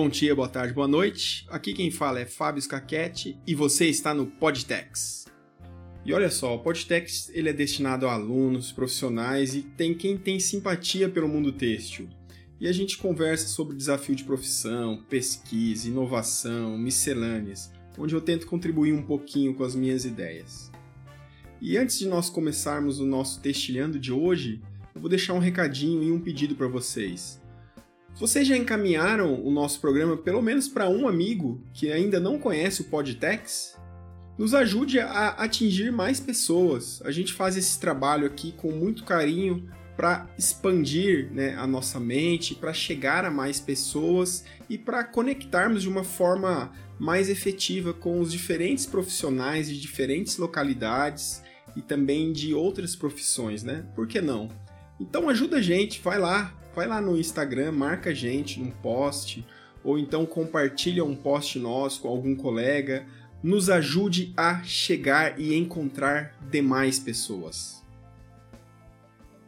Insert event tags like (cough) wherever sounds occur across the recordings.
Bom dia, boa tarde, boa noite. Aqui quem fala é Fábio Scaquete e você está no Podtex. E olha só, o Podtex ele é destinado a alunos, profissionais e tem quem tem simpatia pelo mundo têxtil. E a gente conversa sobre desafio de profissão, pesquisa, inovação, miscelâneas, onde eu tento contribuir um pouquinho com as minhas ideias. E antes de nós começarmos o nosso textilhando de hoje, eu vou deixar um recadinho e um pedido para vocês. Vocês já encaminharam o nosso programa pelo menos para um amigo que ainda não conhece o Podtex? Nos ajude a atingir mais pessoas. A gente faz esse trabalho aqui com muito carinho para expandir né, a nossa mente, para chegar a mais pessoas e para conectarmos de uma forma mais efetiva com os diferentes profissionais de diferentes localidades e também de outras profissões, né? Por que não? Então ajuda a gente, vai lá, vai lá no Instagram, marca a gente num post, ou então compartilha um post nosso com algum colega, nos ajude a chegar e encontrar demais pessoas.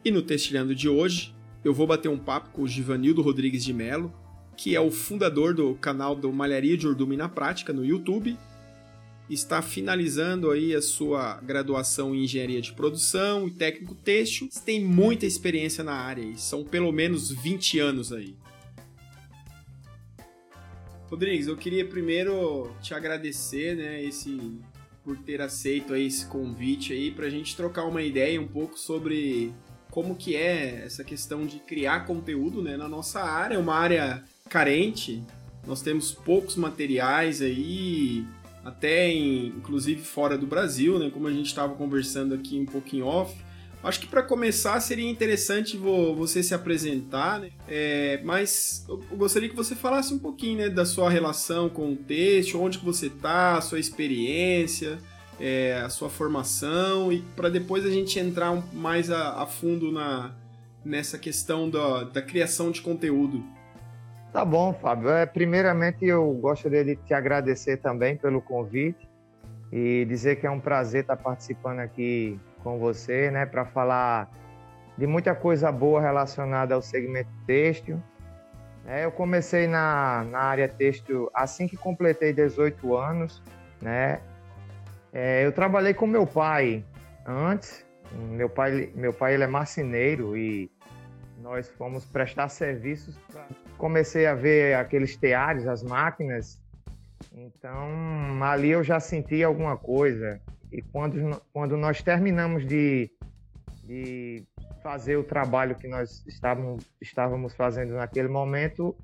E no Testilhando de hoje, eu vou bater um papo com o Givanildo Rodrigues de Melo, que é o fundador do canal do Malharia de Urdume na Prática no YouTube está finalizando aí a sua graduação em engenharia de produção e técnico têxtil, tem muita experiência na área e são pelo menos 20 anos aí. Rodrigues, eu queria primeiro te agradecer, né, esse por ter aceito aí esse convite aí para a gente trocar uma ideia um pouco sobre como que é essa questão de criar conteúdo, né, na nossa área, uma área carente. Nós temos poucos materiais aí, até em, inclusive fora do Brasil, né? Como a gente estava conversando aqui um pouquinho off. Acho que para começar seria interessante você se apresentar, né? É, mas eu gostaria que você falasse um pouquinho né, da sua relação com o texto, onde que você está, a sua experiência, é, a sua formação e para depois a gente entrar mais a, a fundo na, nessa questão da, da criação de conteúdo. Tá bom, Fábio. É, primeiramente, eu gostaria de te agradecer também pelo convite e dizer que é um prazer estar participando aqui com você, né, para falar de muita coisa boa relacionada ao segmento têxtil. É, eu comecei na, na área têxtil assim que completei 18 anos, né? É, eu trabalhei com meu pai antes. Meu pai, meu pai ele é marceneiro e nós fomos prestar serviços. Comecei a ver aqueles teares, as máquinas. Então, ali eu já senti alguma coisa. E quando, quando nós terminamos de, de fazer o trabalho que nós estávamos, estávamos fazendo naquele momento,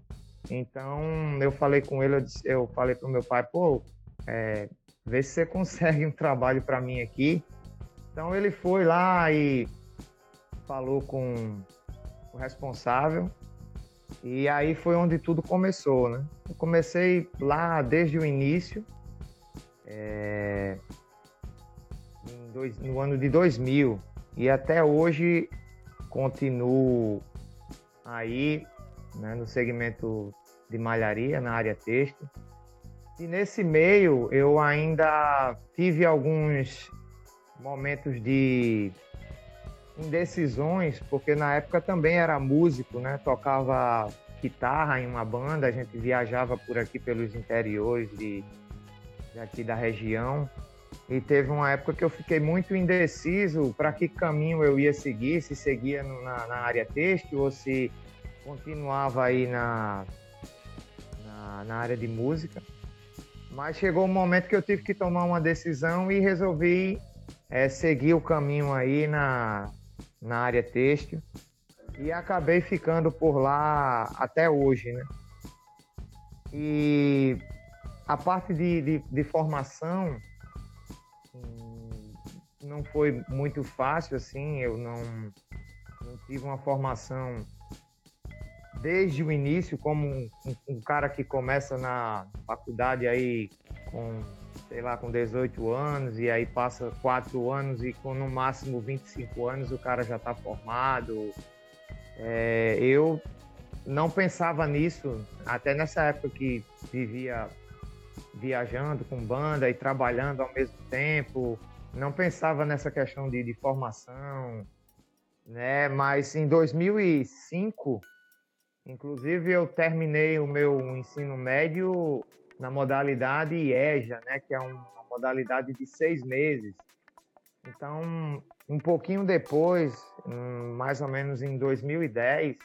então eu falei com ele, eu, disse, eu falei para o meu pai, pô, é, vê se você (laughs) consegue um trabalho para mim aqui. Então ele foi lá e falou com responsável. E aí foi onde tudo começou, né? Eu comecei lá desde o início, é, dois, no ano de 2000, e até hoje continuo aí né, no segmento de malharia, na área têxtil. E nesse meio eu ainda tive alguns momentos de indecisões, porque na época também era músico, né? Tocava guitarra em uma banda, a gente viajava por aqui pelos interiores de, aqui da região. E teve uma época que eu fiquei muito indeciso para que caminho eu ia seguir, se seguia na, na, área têxtil ou se continuava aí na, na, na área de música. Mas chegou um momento que eu tive que tomar uma decisão e resolvi é, seguir o caminho aí na, na área têxtil e acabei ficando por lá até hoje, né? E a parte de, de, de formação hum, não foi muito fácil assim, eu não, não tive uma formação desde o início como um, um, cara que começa na faculdade aí com sei lá, com 18 anos, e aí passa 4 anos e com no máximo 25 anos o cara já está formado. É, eu não pensava nisso, até nessa época que vivia viajando com banda e trabalhando ao mesmo tempo, não pensava nessa questão de, de formação, né? Mas em 2005, Inclusive, eu terminei o meu ensino médio na modalidade IEJA, né, que é uma modalidade de seis meses. Então, um pouquinho depois, mais ou menos em 2010,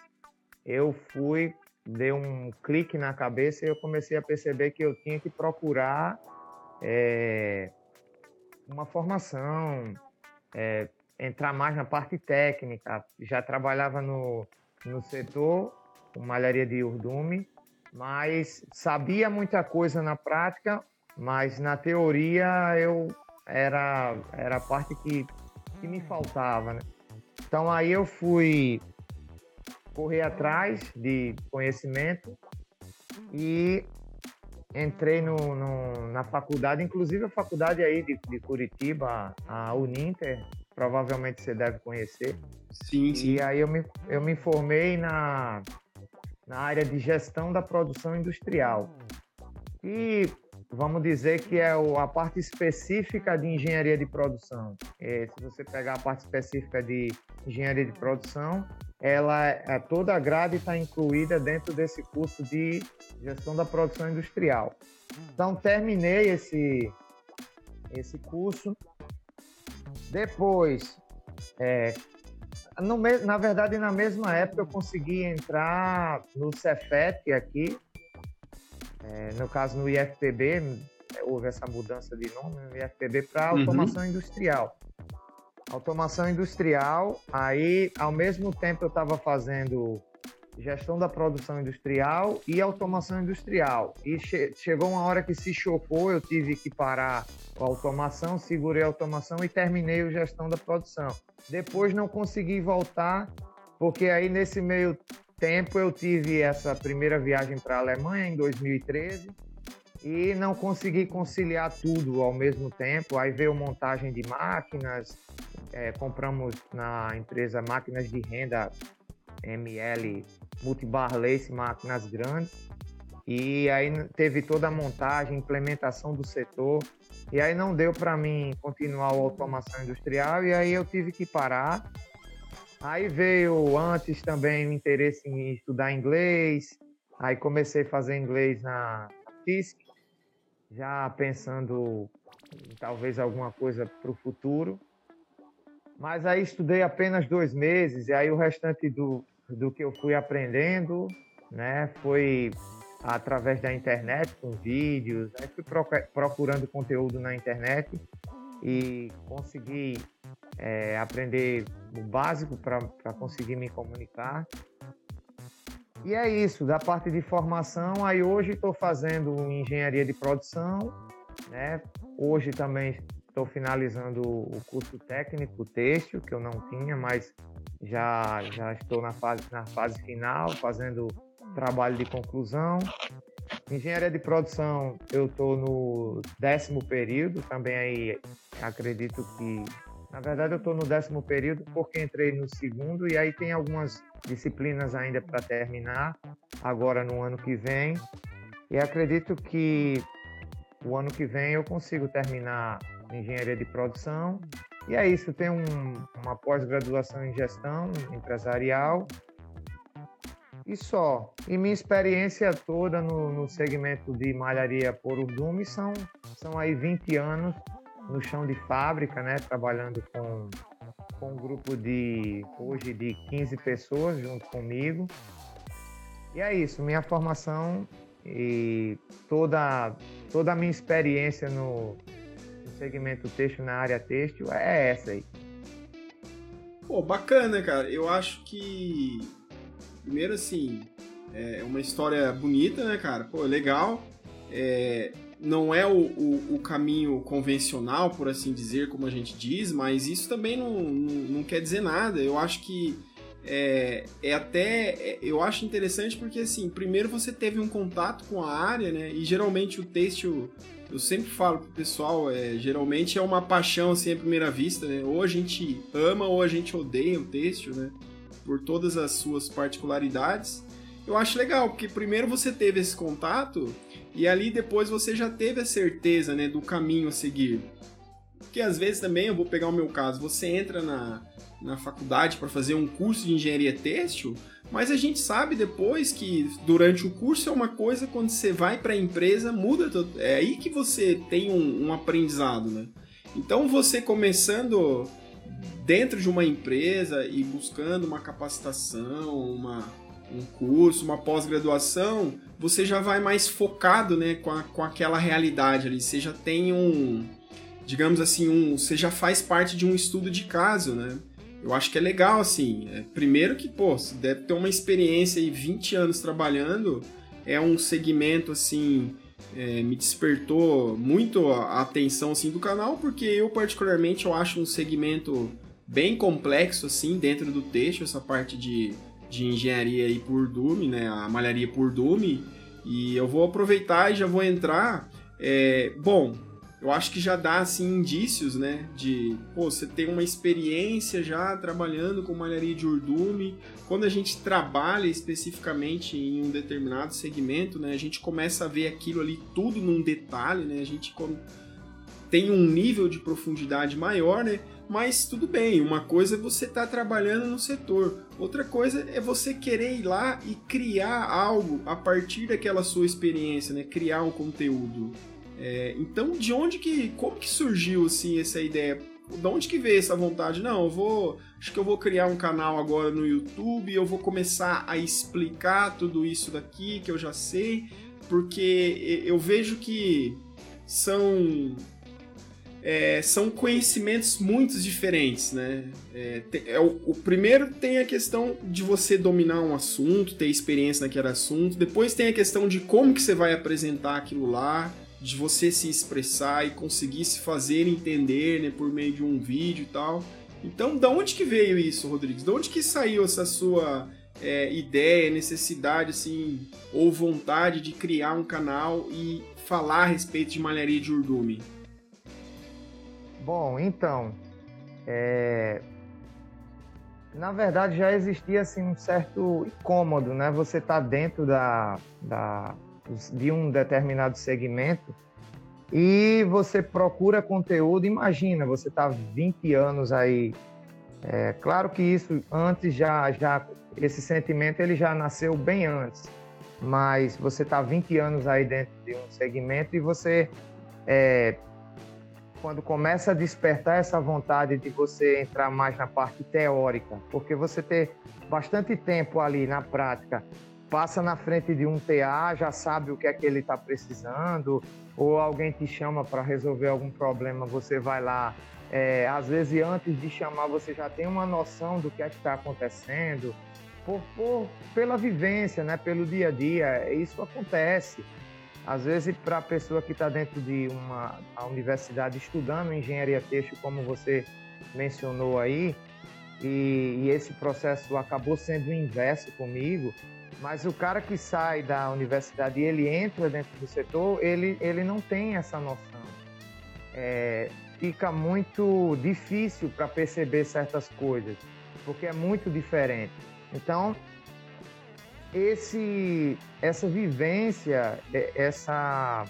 eu fui, dei um clique na cabeça e eu comecei a perceber que eu tinha que procurar é, uma formação, é, entrar mais na parte técnica. Já trabalhava no, no setor, com malharia de urdume, mas sabia muita coisa na prática, mas na teoria eu era, era a parte que, que me faltava, né? Então aí eu fui correr atrás de conhecimento e entrei no, no, na faculdade, inclusive a faculdade aí de, de Curitiba, a Uninter, provavelmente você deve conhecer. Sim, sim. E aí eu me, eu me formei na, na área de gestão da produção industrial. E vamos dizer que é a parte específica de engenharia de produção. É, se você pegar a parte específica de engenharia de produção, ela é, toda a grade está incluída dentro desse curso de gestão da produção industrial. Então terminei esse esse curso. Depois, é, no, na verdade, na mesma época eu consegui entrar no Cefet aqui, é, no caso no IFPB, houve essa mudança de nome no IFPB para uhum. automação uhum. industrial. Automação industrial, aí ao mesmo tempo eu estava fazendo gestão da produção industrial e automação industrial. E che chegou uma hora que se chocou, eu tive que parar a automação, segurei a automação e terminei a gestão da produção. Depois não consegui voltar, porque aí nesse meio tempo eu tive essa primeira viagem para a Alemanha em 2013 e não consegui conciliar tudo ao mesmo tempo. Aí veio montagem de máquinas, é, compramos na empresa máquinas de renda ML multibar lace, máquinas grandes. E aí teve toda a montagem, implementação do setor. E aí não deu para mim continuar a automação industrial e aí eu tive que parar Aí veio antes também o interesse em estudar inglês. Aí comecei a fazer inglês na, FISC, já pensando em talvez alguma coisa para o futuro. Mas aí estudei apenas dois meses, e aí o restante do, do que eu fui aprendendo né, foi através da internet, com vídeos. Aí fui procurando conteúdo na internet e consegui é, aprender o básico para conseguir me comunicar. E é isso, da parte de formação, aí hoje estou fazendo engenharia de produção, né? Hoje também estou finalizando o curso técnico têxtil, que eu não tinha, mas já, já estou na fase, na fase final, fazendo trabalho de conclusão. Engenharia de produção, eu estou no décimo período, também aí acredito que na verdade, eu estou no décimo período porque entrei no segundo e aí tem algumas disciplinas ainda para terminar, agora no ano que vem. E acredito que o ano que vem eu consigo terminar engenharia de produção. E é isso, tenho um, uma pós-graduação em gestão empresarial e só. E minha experiência toda no, no segmento de malharia por urdume são, são aí 20 anos no chão de fábrica, né, trabalhando com, com um grupo de hoje de 15 pessoas junto comigo. E é isso, minha formação e toda, toda a minha experiência no, no segmento têxtil, na área têxtil, é essa aí. Pô, bacana, cara. Eu acho que, primeiro assim, é uma história bonita, né, cara? Pô, legal. É, não é o, o, o, caminho convencional, por assim dizer, como a gente diz, mas isso também não, não, não quer dizer nada. Eu acho que é, é até. É, eu acho interessante porque, assim, primeiro você teve um contato com a área, né? E geralmente o têxtil, eu sempre falo pro pessoal, é, geralmente é uma paixão, assim, à primeira vista, né? Ou a gente ama ou a gente odeia o têxtil, né? Por todas as suas particularidades. Eu acho legal, porque primeiro você teve esse contato e ali depois você já teve a certeza, né, do caminho a seguir. Porque às vezes também, eu vou pegar o meu caso, você entra na, na faculdade para fazer um curso de engenharia têxtil, Mas a gente sabe depois que durante o curso é uma coisa, quando você vai para a empresa, muda. É aí que você tem um, um aprendizado, né? Então você começando dentro de uma empresa e buscando uma capacitação, uma, um curso, uma pós-graduação, você já vai mais focado né, com, a, com aquela realidade ali. Você já tem um, digamos assim, um, você já faz parte de um estudo de caso, né? Eu acho que é legal, assim. É, primeiro que, pô, você deve ter uma experiência aí, 20 anos trabalhando, é um segmento, assim, é, me despertou muito a atenção, assim, do canal, porque eu, particularmente, eu acho um segmento bem complexo, assim, dentro do texto, essa parte de, de engenharia aí por Dume, né, a malharia por Dume, e eu vou aproveitar e já vou entrar... É, bom, eu acho que já dá assim indícios, né, de, pô, você tem uma experiência já trabalhando com malharia de urdume. Quando a gente trabalha especificamente em um determinado segmento, né, a gente começa a ver aquilo ali tudo num detalhe, né? A gente tem um nível de profundidade maior, né? Mas tudo bem, uma coisa é você estar tá trabalhando no setor, outra coisa é você querer ir lá e criar algo a partir daquela sua experiência, né? Criar um conteúdo. É, então, de onde que, como que surgiu assim essa ideia? De onde que veio essa vontade? Não, eu vou, acho que eu vou criar um canal agora no YouTube, eu vou começar a explicar tudo isso daqui que eu já sei, porque eu vejo que são é, são conhecimentos muito diferentes, né? É, é, o, o, primeiro tem a questão de você dominar um assunto, ter experiência naquele assunto. Depois tem a questão de como que você vai apresentar aquilo lá de você se expressar e conseguir se fazer entender né, por meio de um vídeo e tal. Então, da onde que veio isso, Rodrigues? Da onde que saiu essa sua é, ideia, necessidade, assim, ou vontade de criar um canal e falar a respeito de malharia de urdume? Bom, então, é... na verdade já existia assim um certo incômodo, né? Você tá dentro da, da de um determinado segmento e você procura conteúdo. Imagina, você está 20 anos aí. É, claro que isso antes já, já esse sentimento ele já nasceu bem antes, mas você está 20 anos aí dentro de um segmento e você é, quando começa a despertar essa vontade de você entrar mais na parte teórica, porque você ter bastante tempo ali na prática passa na frente de um TA, já sabe o que é que ele está precisando, ou alguém te chama para resolver algum problema, você vai lá. É, às vezes, antes de chamar, você já tem uma noção do que é que está acontecendo, por, por, pela vivência, né, pelo dia a dia. Isso acontece. Às vezes, para a pessoa que está dentro de uma universidade estudando engenharia têxtil, como você mencionou aí, e, e esse processo acabou sendo o inverso comigo, mas o cara que sai da universidade e ele entra dentro do setor, ele, ele não tem essa noção. É, fica muito difícil para perceber certas coisas, porque é muito diferente. Então, esse, essa vivência, é, essa,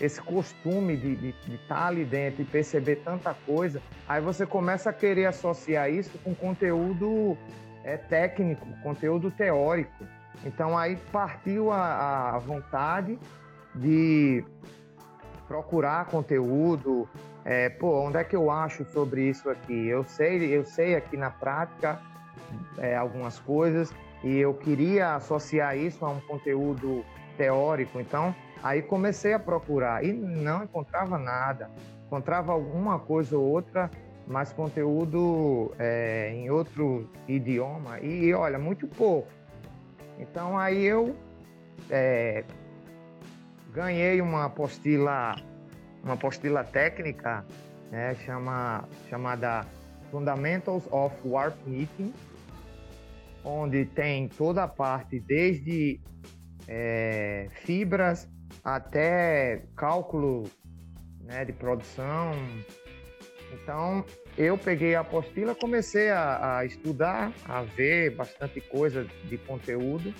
esse costume de, de, estar tá ali dentro e perceber tanta coisa, aí você começa a querer associar isso com conteúdo é, técnico, conteúdo teórico. Então aí partiu a, a vontade de procurar conteúdo, é, pô, onde é que eu acho sobre isso aqui? Eu sei, eu sei aqui na prática é, algumas coisas e eu queria associar isso a um conteúdo teórico, então aí comecei a procurar e não encontrava nada, encontrava alguma coisa ou outra, mas conteúdo é, em outro idioma e olha muito pouco. Então aí eu é, ganhei uma apostila, uma apostila técnica, né, chama, chamada Fundamentals of Warp Knitting, onde tem toda a parte desde é, fibras até cálculo né, de produção. Então eu peguei a apostila, comecei a, a, estudar, a ver bastante coisa de conteúdo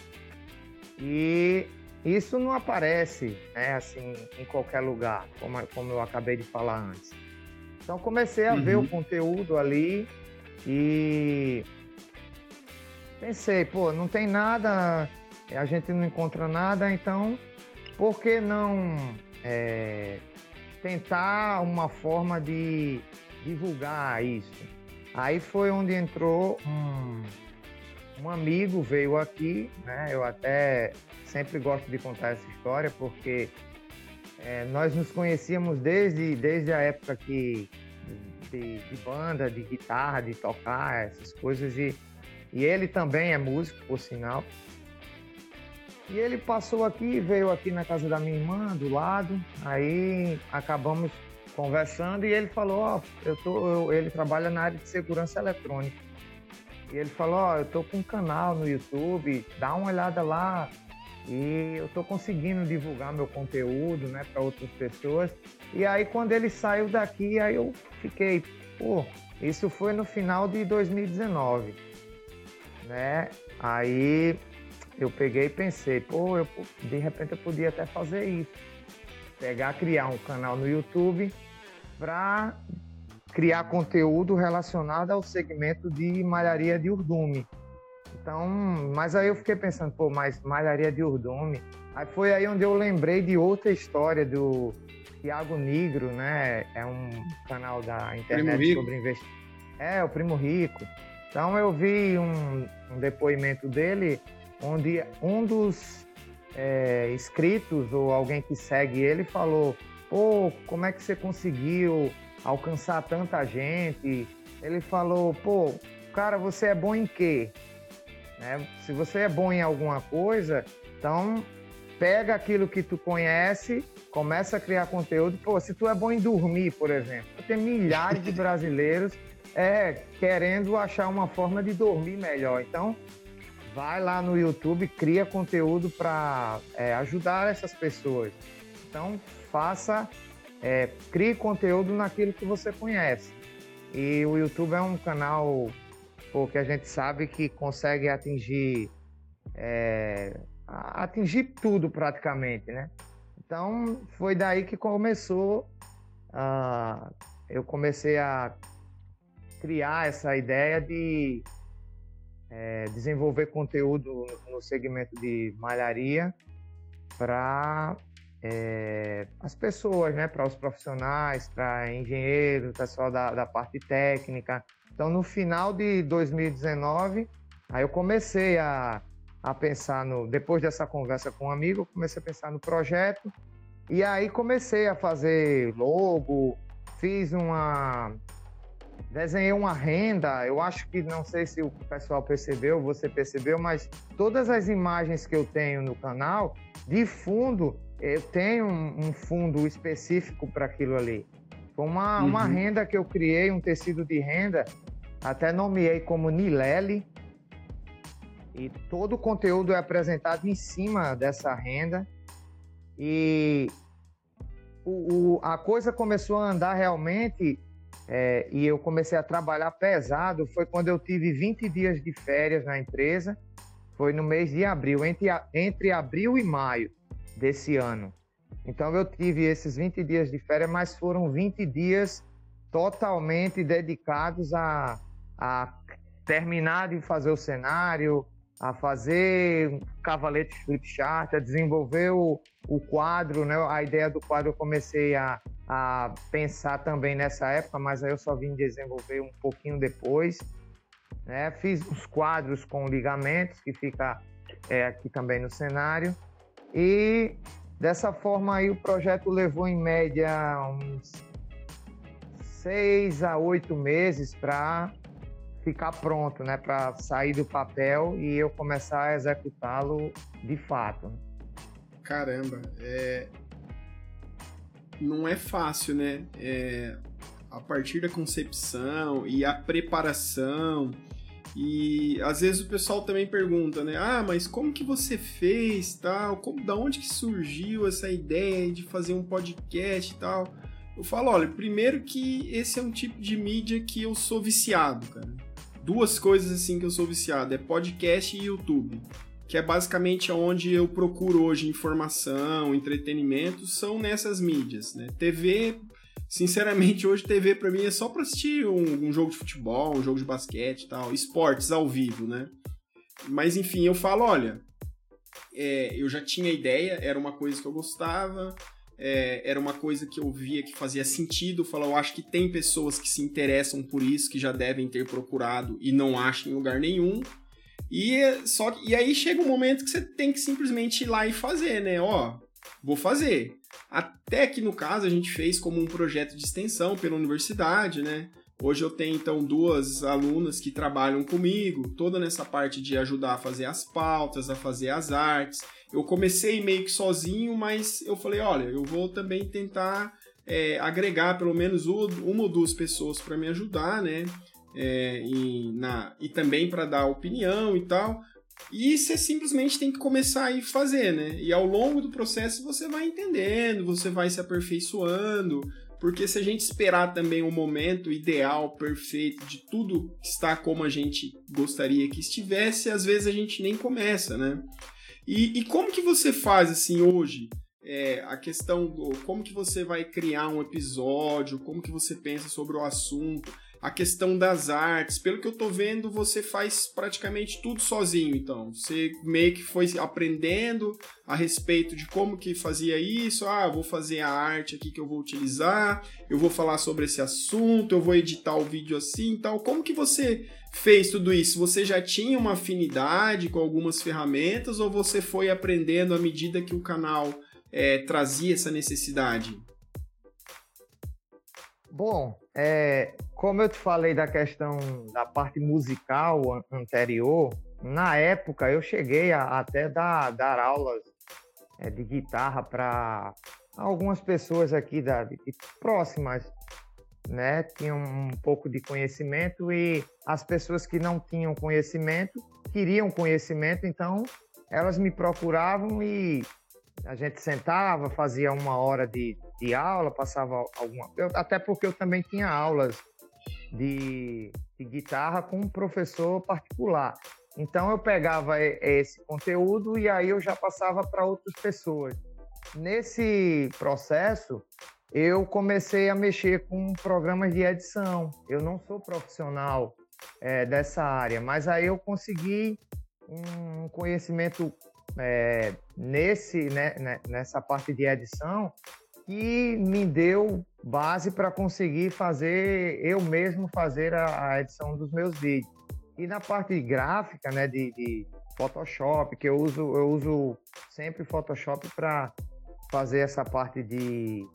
e isso não aparece né, assim em qualquer lugar, como, como eu acabei de falar antes. Então comecei a uhum. ver o conteúdo ali e pensei, pô, não tem nada, a gente não encontra nada, então por que não é, tentar uma forma de divulgar isso? Aí foi onde entrou um, um amigo, veio aqui, né? Eu até sempre gosto de contar essa história porque é, nós nos conhecíamos desde, desde a época que, de, de, banda, de guitarra, de tocar, essas coisas. E, e ele também é músico, por sinal. E ele passou aqui, veio aqui na casa da minha irmã, do lado. Aí acabamos conversando e ele falou: Ó, oh, eu tô, eu, ele trabalha na área de segurança eletrônica. E ele falou: Ó, oh, eu tô com um canal no YouTube, dá uma olhada lá. E eu tô conseguindo divulgar meu conteúdo, né, para outras pessoas. E aí quando ele saiu daqui, aí eu fiquei, pô, isso foi no final de 2019, né? Aí eu peguei e pensei, pô, eu, de repente eu podia até fazer isso. Pegar, criar um canal no YouTube para criar conteúdo relacionado ao segmento de malharia de urdume. Então, mas aí eu fiquei pensando, pô, mas malharia de urdume. Aí foi aí onde eu lembrei de outra história do Tiago Negro, né? É um canal da internet sobre investimento. É, o Primo Rico. Então eu vi um, um depoimento dele onde um dos é, inscritos ou alguém que segue ele falou: pô, como é que você conseguiu alcançar tanta gente? Ele falou: pô, cara, você é bom em quê? Né? Se você é bom em alguma coisa, então pega aquilo que tu conhece, começa a criar conteúdo. Pô, se tu é bom em dormir, por exemplo, tem milhares de brasileiros é, querendo achar uma forma de dormir melhor. Então, vai lá no YouTube, cria conteúdo para é, ajudar essas pessoas. Então, faça, é, crie conteúdo naquilo que você conhece. E o YouTube é um canal que a gente sabe que consegue atingir é, atingir tudo praticamente, né? Então, foi daí que começou, uh, eu comecei a criar essa ideia de é, desenvolver conteúdo no segmento de malharia para é, as pessoas, né, para os profissionais, para engenheiros, pessoal da, da parte técnica. Então, no final de 2019, aí eu comecei a, a pensar no. Depois dessa conversa com um amigo, eu comecei a pensar no projeto. E aí comecei a fazer logo, fiz uma desenhei uma renda. Eu acho que não sei se o pessoal percebeu, você percebeu, mas todas as imagens que eu tenho no canal, de fundo, eu tenho um, um fundo específico para aquilo ali. Foi uma, uhum. uma renda que eu criei, um tecido de renda, até nomeei como Nilele. E todo o conteúdo é apresentado em cima dessa renda. E o, o, a coisa começou a andar realmente é, e eu comecei a trabalhar pesado foi quando eu tive 20 dias de férias na empresa. Foi no mês de abril, entre, entre abril e maio desse ano. Então eu tive esses 20 dias de férias, mas foram 20 dias totalmente dedicados a, a terminar de fazer o cenário, a fazer cavalete flip chart, a desenvolver o, o quadro, né? A ideia do quadro eu comecei a, a pensar também nessa época, mas aí eu só vim desenvolver um pouquinho depois. Né? Fiz os quadros com ligamentos, que fica é, aqui também no cenário. E dessa forma aí o projeto levou em média uns seis a oito meses para ficar pronto, né, para sair do papel e eu começar a executá-lo de fato. Caramba, é... não é fácil, né? É... A partir da concepção e a preparação e às vezes o pessoal também pergunta, né? Ah, mas como que você fez, tal? Como, da onde que surgiu essa ideia de fazer um podcast e tal? Eu falo, olha, primeiro que esse é um tipo de mídia que eu sou viciado, cara duas coisas assim que eu sou viciado, é podcast e YouTube. Que é basicamente onde eu procuro hoje informação, entretenimento, são nessas mídias, né? TV, sinceramente, hoje TV para mim é só para assistir um, um, jogo de futebol, um jogo de basquete e tal, esportes ao vivo, né? Mas enfim, eu falo, olha, é, eu já tinha ideia, era uma coisa que eu gostava, é, era uma coisa que eu via que fazia sentido. Falar, eu acho que tem pessoas que se interessam por isso, que já devem ter procurado e não acham em lugar nenhum. E só e aí chega um momento que você tem que simplesmente ir lá e fazer, né? Ó, vou fazer. Até que no caso a gente fez como um projeto de extensão pela universidade, né? Hoje eu tenho então duas alunas que trabalham comigo, toda nessa parte de ajudar a fazer as pautas, a fazer as artes. Eu comecei meio que sozinho, mas eu falei, olha, eu vou também tentar é, agregar pelo menos uma ou duas pessoas para me ajudar, né? É, e, na, e também para dar opinião e tal. E você simplesmente tem que começar a ir fazer, né? E ao longo do processo você vai entendendo, você vai se aperfeiçoando, porque se a gente esperar também o um momento ideal, perfeito, de tudo estar como a gente gostaria que estivesse, às vezes a gente nem começa, né? E, e como que você faz assim hoje? É, a questão do como que você vai criar um episódio, como que você pensa sobre o assunto, a questão das artes. Pelo que eu tô vendo, você faz praticamente tudo sozinho, então. Você meio que foi aprendendo a respeito de como que fazia isso. Ah, vou fazer a arte aqui que eu vou utilizar, eu vou falar sobre esse assunto, eu vou editar o vídeo assim e tal. Como que você fez tudo isso? Você já tinha uma afinidade com algumas ferramentas ou você foi aprendendo à medida que o canal é, trazia essa necessidade? Bom, é, como eu te falei da questão da parte musical anterior, na época eu cheguei a, até dar, dar aulas é, de guitarra para algumas pessoas aqui da, de, próximas, né? Tinham um pouco de conhecimento e as pessoas que não tinham conhecimento queriam conhecimento, então elas me procuravam e a gente sentava, fazia uma hora de, de aula, passava alguma. Eu, até porque eu também tinha aulas de, de guitarra com um professor particular. Então eu pegava esse conteúdo e aí eu já passava para outras pessoas. Nesse processo, eu comecei a mexer com programas de edição. Eu não sou profissional é, dessa área, mas aí eu consegui um conhecimento é, nesse, né, né, nessa parte de edição que me deu base para conseguir fazer, eu mesmo fazer a, a, edição dos meus vídeos. E na parte gráfica, né, de, de Photoshop, que eu uso, eu uso sempre Photoshop para fazer essa parte de,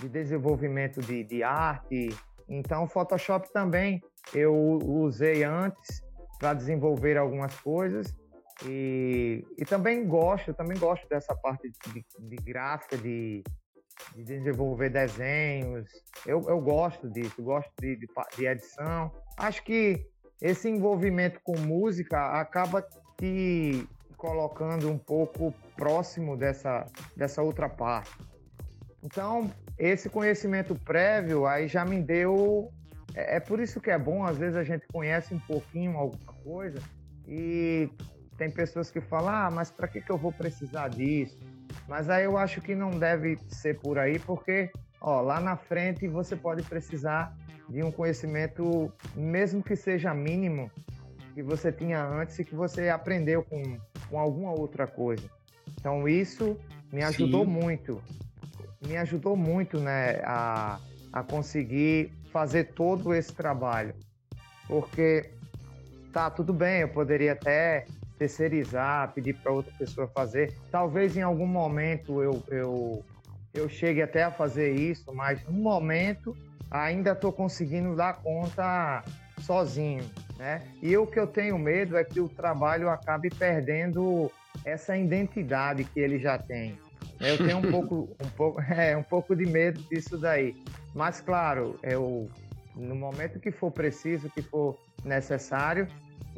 de desenvolvimento de, de arte. Então, Photoshop também eu usei antes para desenvolver algumas coisas e, e também gosto, também gosto dessa parte de, de gráfica, de, de, desenvolver desenhos. Eu, eu gosto disso, gosto de, de, de edição. Acho que esse envolvimento com música acaba te colocando um pouco próximo dessa, dessa outra parte. Então, esse conhecimento prévio aí já me deu. É, é por isso que é bom, às vezes a gente conhece um pouquinho alguma coisa e tem pessoas que falam, ah, mas para que, que eu vou precisar disso? Mas aí eu acho que não deve ser por aí, porque ó, lá na frente você pode precisar de um conhecimento, mesmo que seja mínimo, que você tinha antes e que você aprendeu com, com alguma outra coisa. Então isso me ajudou Sim. muito, me ajudou muito né, a, a conseguir fazer todo esse trabalho. Porque tá, tudo bem, eu poderia até terceirizar, pedir para outra pessoa fazer. Talvez em algum momento eu, eu, eu chegue até a fazer isso, mas no momento ainda estou conseguindo dar conta sozinho, né? E o que eu tenho medo é que o trabalho acabe perdendo essa identidade que ele já tem. Eu tenho um pouco, (laughs) um pouco, (laughs) é, um pouco de medo disso daí. Mas claro, eu no momento que for preciso, que for necessário,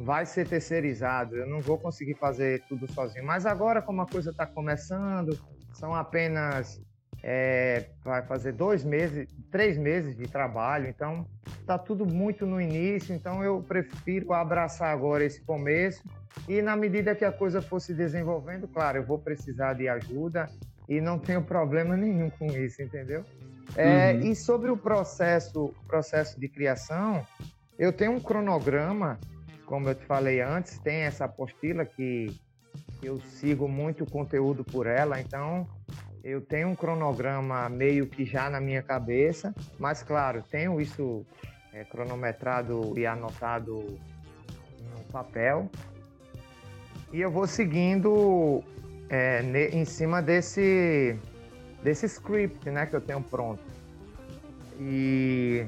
vai ser terceirizado. Eu não vou conseguir fazer tudo sozinho. Mas agora, como a coisa está começando, são apenas é, vai fazer dois meses, três meses de trabalho, então está tudo muito no início, então eu prefiro abraçar agora esse começo e na medida que a coisa for se desenvolvendo, claro, eu vou precisar de ajuda e não tenho problema nenhum com isso, entendeu? É, uhum. E sobre o processo, processo de criação, eu tenho um cronograma como eu te falei antes, tem essa apostila que eu sigo muito conteúdo por ela, então eu tenho um cronograma meio que já na minha cabeça, mas claro, tenho isso é, cronometrado e anotado no papel. E eu vou seguindo é, em cima desse, desse script né, que eu tenho pronto. E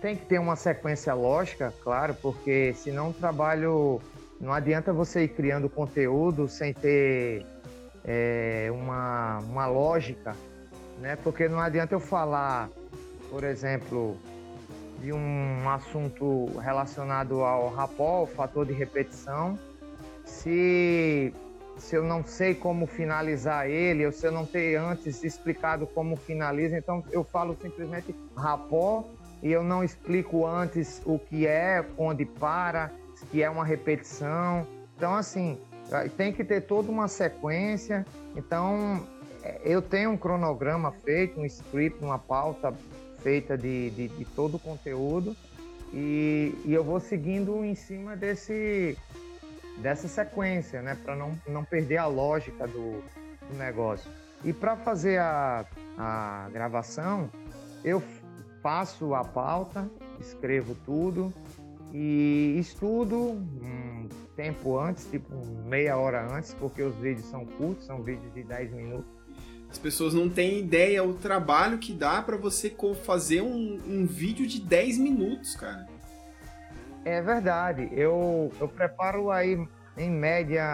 tem que ter uma sequência lógica, claro, porque senão o trabalho. Não adianta você ir criando conteúdo sem ter é, uma, uma lógica, né? Porque não adianta eu falar, por exemplo, de um assunto relacionado ao rapó, fator de repetição, se, se eu não sei como finalizar ele, ou se eu não ter antes explicado como finaliza, então eu falo simplesmente rapó e eu não explico antes o que é, onde para, que é uma repetição. Então, assim, tem que ter toda uma sequência. Então, é, eu tenho um cronograma feito, um script, uma pauta feita de, de, de todo o conteúdo e, e, eu vou seguindo em cima desse, dessa sequência, né, para não, não perder a lógica do, do negócio. E para fazer a, a gravação, eu faço a pauta, escrevo tudo e estudo um tempo antes, tipo meia hora antes, porque os vídeos são curtos, são vídeos de 10 minutos. As pessoas não têm ideia o trabalho que dá para você fazer um, um vídeo de 10 minutos, cara. É verdade. Eu, eu preparo aí, em média,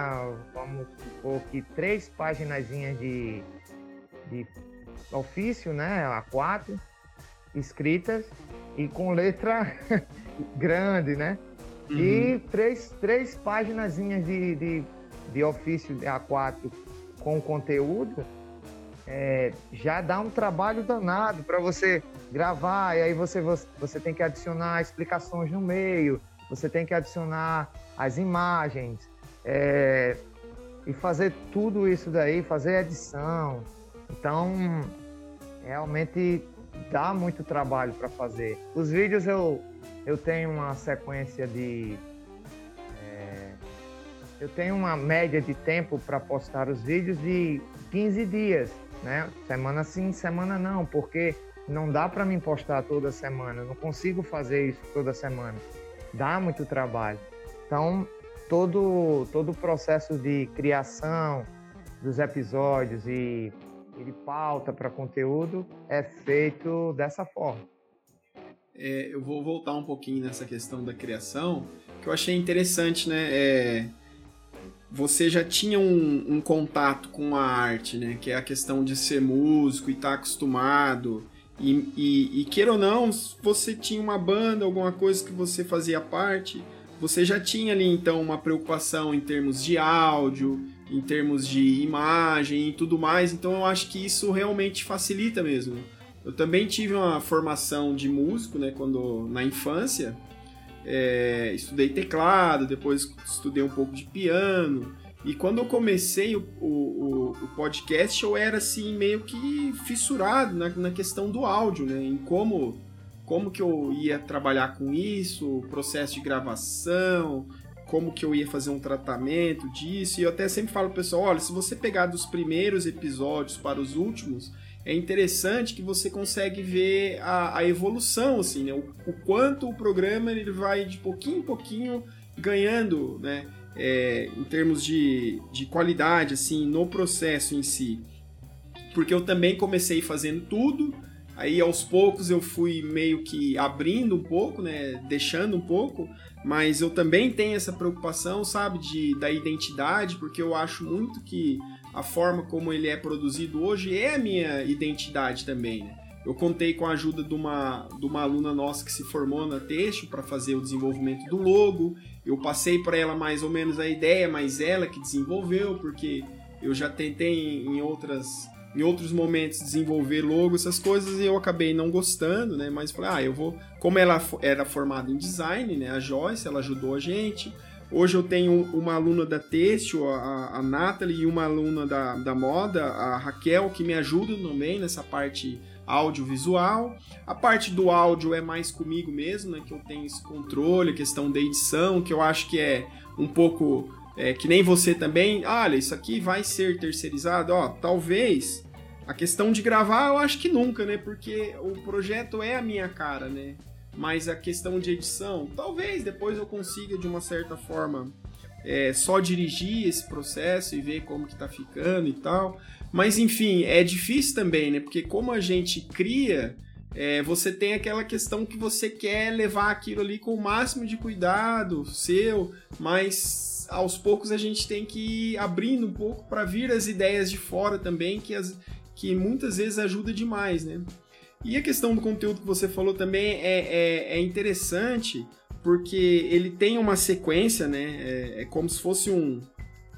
vamos supor que três páginas de, de ofício, né? A4 escritas e com letra (laughs) grande, né? Uhum. E três, três páginas de, de, de ofício A4 com conteúdo é, já dá um trabalho danado para você gravar, e aí você, você tem que adicionar explicações no meio, você tem que adicionar as imagens, é, e fazer tudo isso daí, fazer edição. Então, realmente dá muito trabalho para fazer. Os vídeos eu, eu tenho uma sequência de. É, eu tenho uma média de tempo para postar os vídeos de 15 dias, né? Semana sim, semana não, porque não dá para me postar toda semana, eu não consigo fazer isso toda semana. Dá muito trabalho. Então, todo, todo o processo de criação dos episódios e e de pauta para conteúdo é feito dessa forma. É, eu vou voltar um pouquinho nessa questão da criação, que eu achei interessante, né? É, você já tinha um, um, contato com a arte, né? Que é a questão de ser músico e estar tá acostumado. E, e, e queira ou não, você tinha uma banda, alguma coisa que você fazia parte, você já tinha ali então uma preocupação em termos de áudio, em termos de imagem e tudo mais. Então eu acho que isso realmente facilita mesmo. Eu também tive uma formação de músico, né, quando na infância. É, estudei teclado, depois estudei um pouco de piano. E quando eu comecei o, o, o podcast, eu era assim meio que fissurado na, na questão do áudio, né, em como como que eu ia trabalhar com isso, o processo de gravação, como que eu ia fazer um tratamento disso. E eu até sempre falo pro pessoal, olha, se você pegar dos primeiros episódios para os últimos, é interessante que você consegue ver a, a evolução, assim, né? O, o, quanto o programa ele vai de pouquinho em pouquinho ganhando, né? É, em termos de, de qualidade, assim, no processo em si. Porque eu também comecei fazendo tudo, aí aos poucos eu fui meio que abrindo um pouco, né? Deixando um pouco, mas eu também tenho essa preocupação, sabe, de, da identidade, porque eu acho muito que a forma como ele é produzido hoje é a minha identidade também, né? Eu contei com a ajuda de uma, de uma aluna nossa que se formou na Texto para fazer o desenvolvimento do logo. Eu passei para ela mais ou menos a ideia, mas ela que desenvolveu, porque eu já tentei em outras em outros momentos desenvolver logo, essas coisas, e eu acabei não gostando, né? Mas falei, ah, eu vou. Como ela era formada em design, né? A Joyce, ela ajudou a gente. Hoje eu tenho uma aluna da Têxtil, a, a Nathalie, e uma aluna da, da moda, a Raquel, que me ajudam também nessa parte audiovisual. A parte do áudio é mais comigo mesmo, né? Que eu tenho esse controle, a questão da edição, que eu acho que é um pouco é, que nem você também. Olha, isso aqui vai ser terceirizado. Ó, talvez a questão de gravar, eu acho que nunca, né? Porque o projeto é a minha cara, né? Mas a questão de edição, talvez depois eu consiga de uma certa forma é, só dirigir esse processo e ver como que tá ficando e tal. Mas enfim, é difícil também, né? Porque como a gente cria, é, você tem aquela questão que você quer levar aquilo ali com o máximo de cuidado seu, mas aos poucos a gente tem que ir abrindo um pouco para vir as ideias de fora também, que, as, que muitas vezes ajuda demais, né? E a questão do conteúdo que você falou também é, é, é interessante, porque ele tem uma sequência, né? É, é como se fosse um,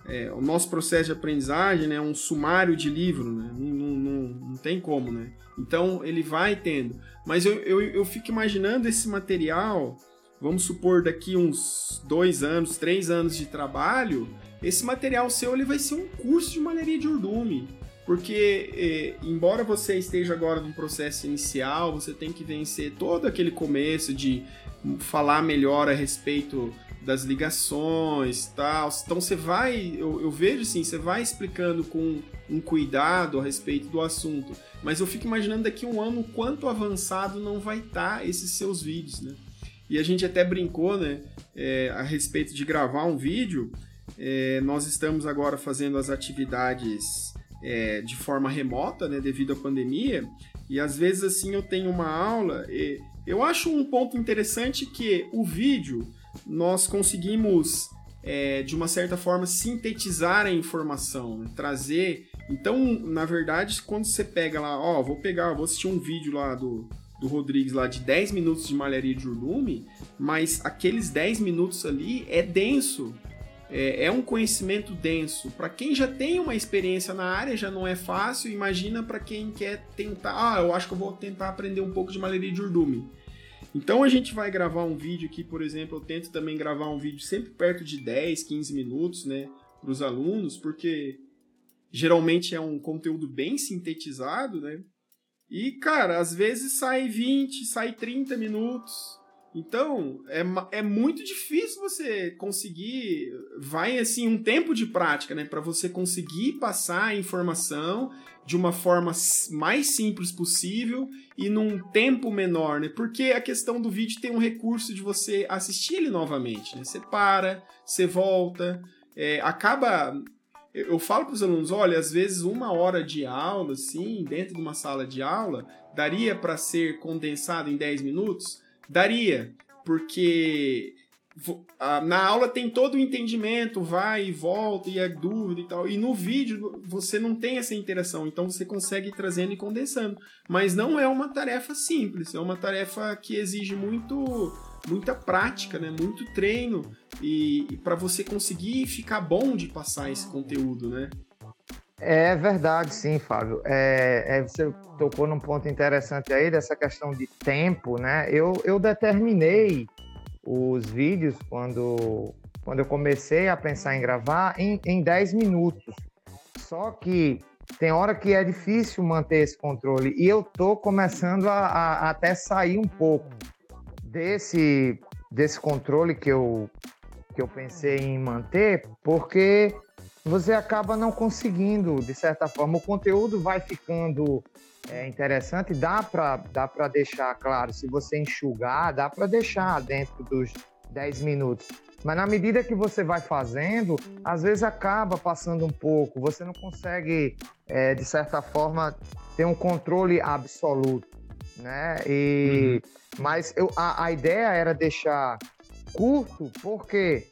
é, o nosso processo de aprendizagem né, um sumário de livro, né? não, não, não, tem como, né? Então ele vai tendo. Mas eu, eu, eu fico imaginando esse material, vamos supor daqui uns dois anos, três anos de trabalho, esse material seu ele vai ser um curso de malharia de urdume. Porque, eh, embora você esteja agora num processo inicial, você tem que vencer todo aquele começo de falar melhor a respeito das ligações tal. Então você vai, eu, eu vejo assim, você vai explicando com um cuidado a respeito do assunto. Mas eu fico imaginando daqui um ano quanto avançado não vai estar tá esses seus vídeos, né? E a gente até brincou, né, é, a respeito de gravar um vídeo. É, nós estamos agora fazendo as atividades é, de forma remota, né, devido à pandemia. E às vezes assim eu tenho uma aula. eu acho um ponto interessante que o vídeo nós conseguimos, é, de uma certa forma, sintetizar a informação, né? trazer. Então, na verdade, quando você pega lá, ó, vou pegar, vou assistir um vídeo lá do, do Rodrigues lá de 10 minutos de malharia de urdume, mas aqueles 10 minutos ali é denso. É, é um conhecimento denso. Para quem já tem uma experiência na área, já não é fácil. Imagina para quem quer tentar. Ah, eu acho que eu vou tentar aprender um pouco de malharia de urdume. Então a gente vai gravar um vídeo aqui, por exemplo, eu tento também gravar um vídeo sempre perto de 10, 15 minutos, né, para os alunos, porque geralmente é um conteúdo bem sintetizado, né? E, cara, às vezes sai 20, sai 30 minutos. Então, é, é muito difícil você conseguir. Vai assim, um tempo de prática, né? Para você conseguir passar a informação de uma forma mais simples possível e num tempo menor, né? Porque a questão do vídeo tem um recurso de você assistir ele novamente, né? Você para, você volta, é, acaba. Eu falo para os alunos, olha, às vezes uma hora de aula, assim, dentro de uma sala de aula, daria para ser condensado em 10 minutos? Daria, porque na aula tem todo o entendimento, vai e volta, e é dúvida e tal. E no vídeo você não tem essa interação, então você consegue trazendo e condensando. Mas não é uma tarefa simples, é uma tarefa que exige muito muita prática, né? muito treino e, e para você conseguir ficar bom de passar esse conteúdo, né? É verdade, sim, Fábio. É, é, você tocou num ponto interessante aí dessa questão de tempo, né? Eu, eu determinei os vídeos quando, quando eu comecei a pensar em gravar em, em 10 minutos. Só que tem hora que é difícil manter esse controle e eu tô começando a, a, até sair um pouco desse, desse controle que eu, que eu pensei em manter, porque você acaba não conseguindo, de certa forma, o conteúdo vai ficando é, interessante, dá para dá deixar claro, se você enxugar, dá para deixar dentro dos 10 minutos. Mas na medida que você vai fazendo, às vezes acaba passando um pouco, você não consegue, é, de certa forma, ter um controle absoluto. Né? E, uhum. Mas eu, a, a ideia era deixar curto, porque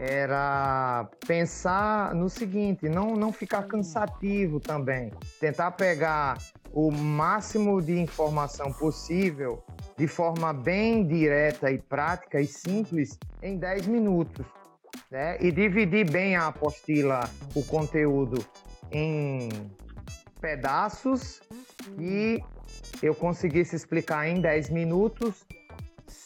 era pensar no seguinte, não, não ficar cansativo também. Tentar pegar o máximo de informação possível de forma bem direta e prática e simples em 10 minutos. Né? E dividir bem a apostila, o conteúdo em pedaços e eu conseguisse explicar em 10 minutos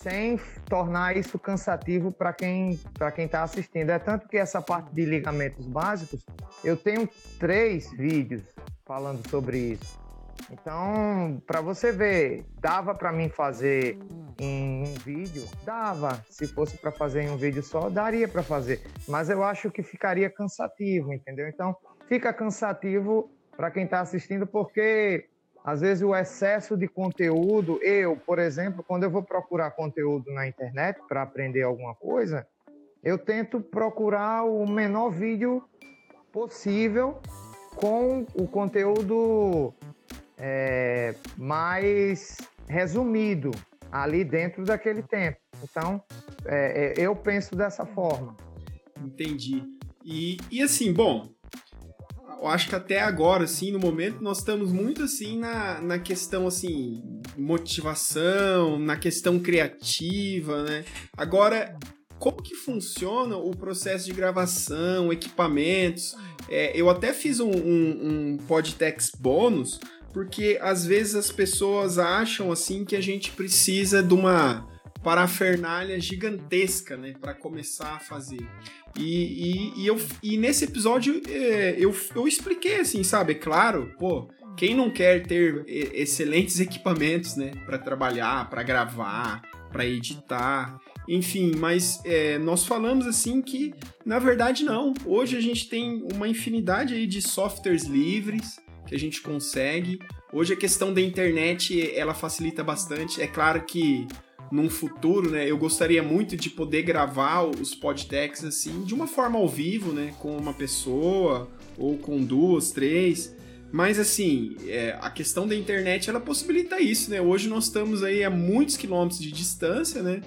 sem tornar isso cansativo para quem para quem está assistindo. É tanto que essa parte de ligamentos básicos, eu tenho três vídeos falando sobre isso. Então, para você ver, dava para mim fazer em um vídeo? Dava. Se fosse para fazer em um vídeo só, daria para fazer. Mas eu acho que ficaria cansativo, entendeu? Então, fica cansativo para quem está assistindo, porque às vezes o excesso de conteúdo, eu, por exemplo, quando eu vou procurar conteúdo na internet para aprender alguma coisa, eu tento procurar o menor vídeo possível com o conteúdo é, mais resumido ali dentro daquele tempo. Então, é, é, eu penso dessa forma. Entendi. E, e assim, bom, eu acho que até agora, assim, no momento, nós estamos muito, assim, na, na questão, assim, motivação, na questão criativa, né? Agora, como que funciona o processo de gravação, equipamentos? É, eu até fiz um, um, um podtex bônus, porque às vezes as pessoas acham, assim, que a gente precisa de uma parafernália gigantesca, né, para começar a fazer. E, e, e, eu, e nesse episódio é, eu, eu expliquei assim, sabe? É claro, pô, quem não quer ter excelentes equipamentos, né, para trabalhar, para gravar, para editar, enfim, mas é, nós falamos assim que na verdade não. Hoje a gente tem uma infinidade aí de softwares livres que a gente consegue. Hoje a questão da internet ela facilita bastante. É claro que num futuro, né? Eu gostaria muito de poder gravar os podcasts assim, de uma forma ao vivo, né? Com uma pessoa ou com duas, três. Mas assim, é, a questão da internet ela possibilita isso, né? Hoje nós estamos aí a muitos quilômetros de distância, né?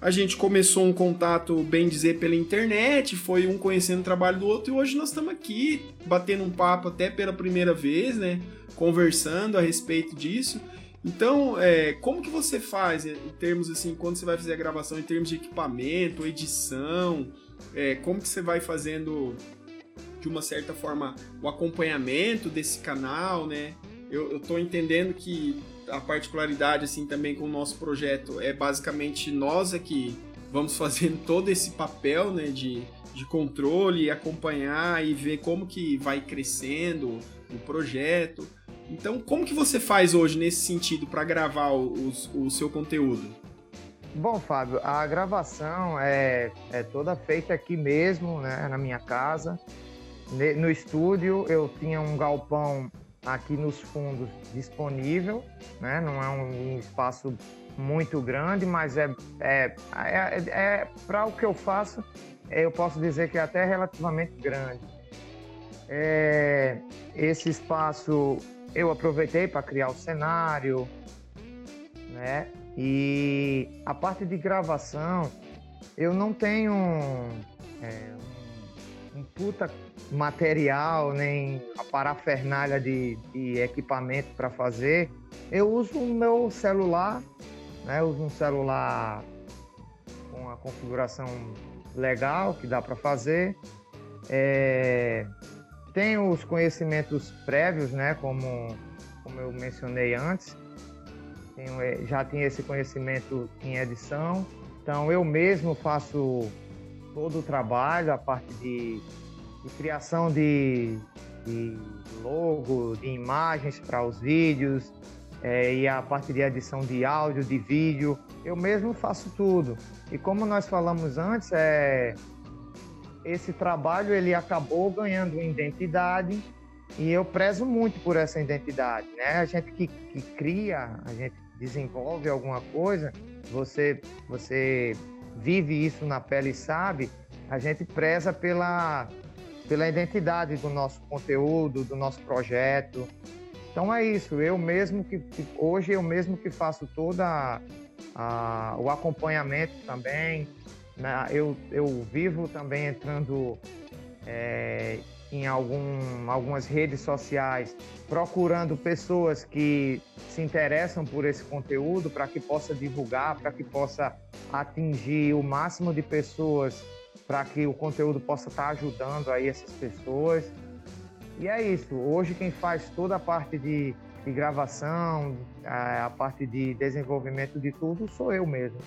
A gente começou um contato, bem dizer, pela internet, foi um conhecendo o trabalho do outro, e hoje nós estamos aqui batendo um papo até pela primeira vez, né? Conversando a respeito disso. Então, é, como que você faz em termos assim, quando você vai fazer a gravação, em termos de equipamento, edição, é, como que você vai fazendo de uma certa forma o acompanhamento desse canal, né? Eu, eu tô entendendo que a particularidade assim também com o nosso projeto é basicamente nós aqui vamos fazendo (laughs) todo esse papel, né, de, de controle, acompanhar e ver como que vai crescendo o projeto. Então, como que você faz hoje nesse sentido para gravar o, o, seu conteúdo? Bom, Fábio, a gravação é, é toda feita aqui mesmo, né, na minha casa. No estúdio eu tinha um galpão aqui nos fundos disponível, né? Não é um espaço muito grande, mas é, é, é, é para o que eu faço, eu posso dizer que é até relativamente grande. É, esse espaço eu aproveitei para criar o cenário, né? E a parte de gravação, eu não tenho é, um, puta material, nem a parafernália de, de equipamento para fazer. Eu uso o meu celular, né? Eu uso um celular com a configuração legal que dá para fazer. É, tenho os conhecimentos prévios, né, como, como eu mencionei antes. Tenho, é, já tinha esse conhecimento em edição. Então, eu mesmo faço todo o trabalho, a parte de, de criação de, de, logo, de imagens para os vídeos, é, e a parte de edição de áudio, de vídeo. Eu mesmo faço tudo. E como nós falamos antes, é, esse trabalho ele acabou ganhando identidade e eu prezo muito por essa identidade, né? A gente que, que cria, a gente desenvolve alguma coisa, você você vive isso na pele e sabe, a gente preza pela pela identidade do nosso conteúdo, do nosso projeto. Então é isso, eu mesmo que, que hoje eu mesmo que faço toda a, o acompanhamento também, né? Eu, eu vivo também entrando é, em algum, algumas redes sociais, procurando pessoas que se interessam por esse conteúdo para que possa divulgar, para que possa atingir o máximo de pessoas, para que o conteúdo possa estar tá ajudando aí essas pessoas. E é isso. Hoje quem faz toda a parte de, de gravação, a, a parte de desenvolvimento de tudo, sou eu mesmo.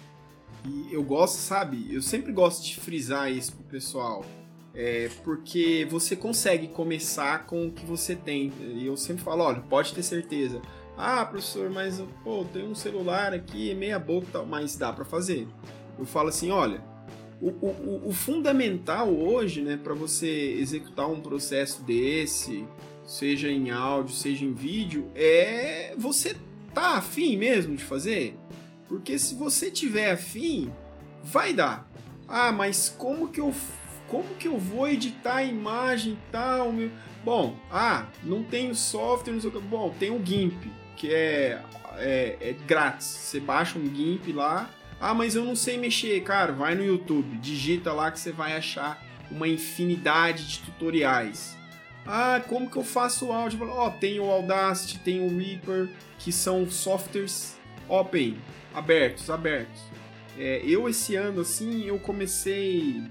E eu gosto, sabe? Eu sempre gosto de frisar isso pro pessoal. É, porque você consegue começar com o que você tem. E eu sempre falo, olha, pode ter certeza. Ah, professor, mas pô, tem um celular aqui, meia boca tal, mas dá para fazer. Eu falo assim, olha, o, o, o fundamental hoje, né, para você executar um processo desse, seja em áudio, seja em vídeo, é você tá afim mesmo de fazer? Porque se você tiver afim, vai dar. Ah, mas como que eu como que eu vou editar a imagem e tal? Meu... Bom, ah, não tenho software, não sei o que. Bom, tem o GIMP, que é, é, é grátis. Você baixa um GIMP lá. Ah, mas eu não sei mexer, cara. Vai no YouTube, digita lá que você vai achar uma infinidade de tutoriais. Ah, como que eu faço o áudio? Ó, oh, tem o Audacity, tem o Reaper, que são softwares open, abertos, abertos. É, eu esse ano, assim, eu comecei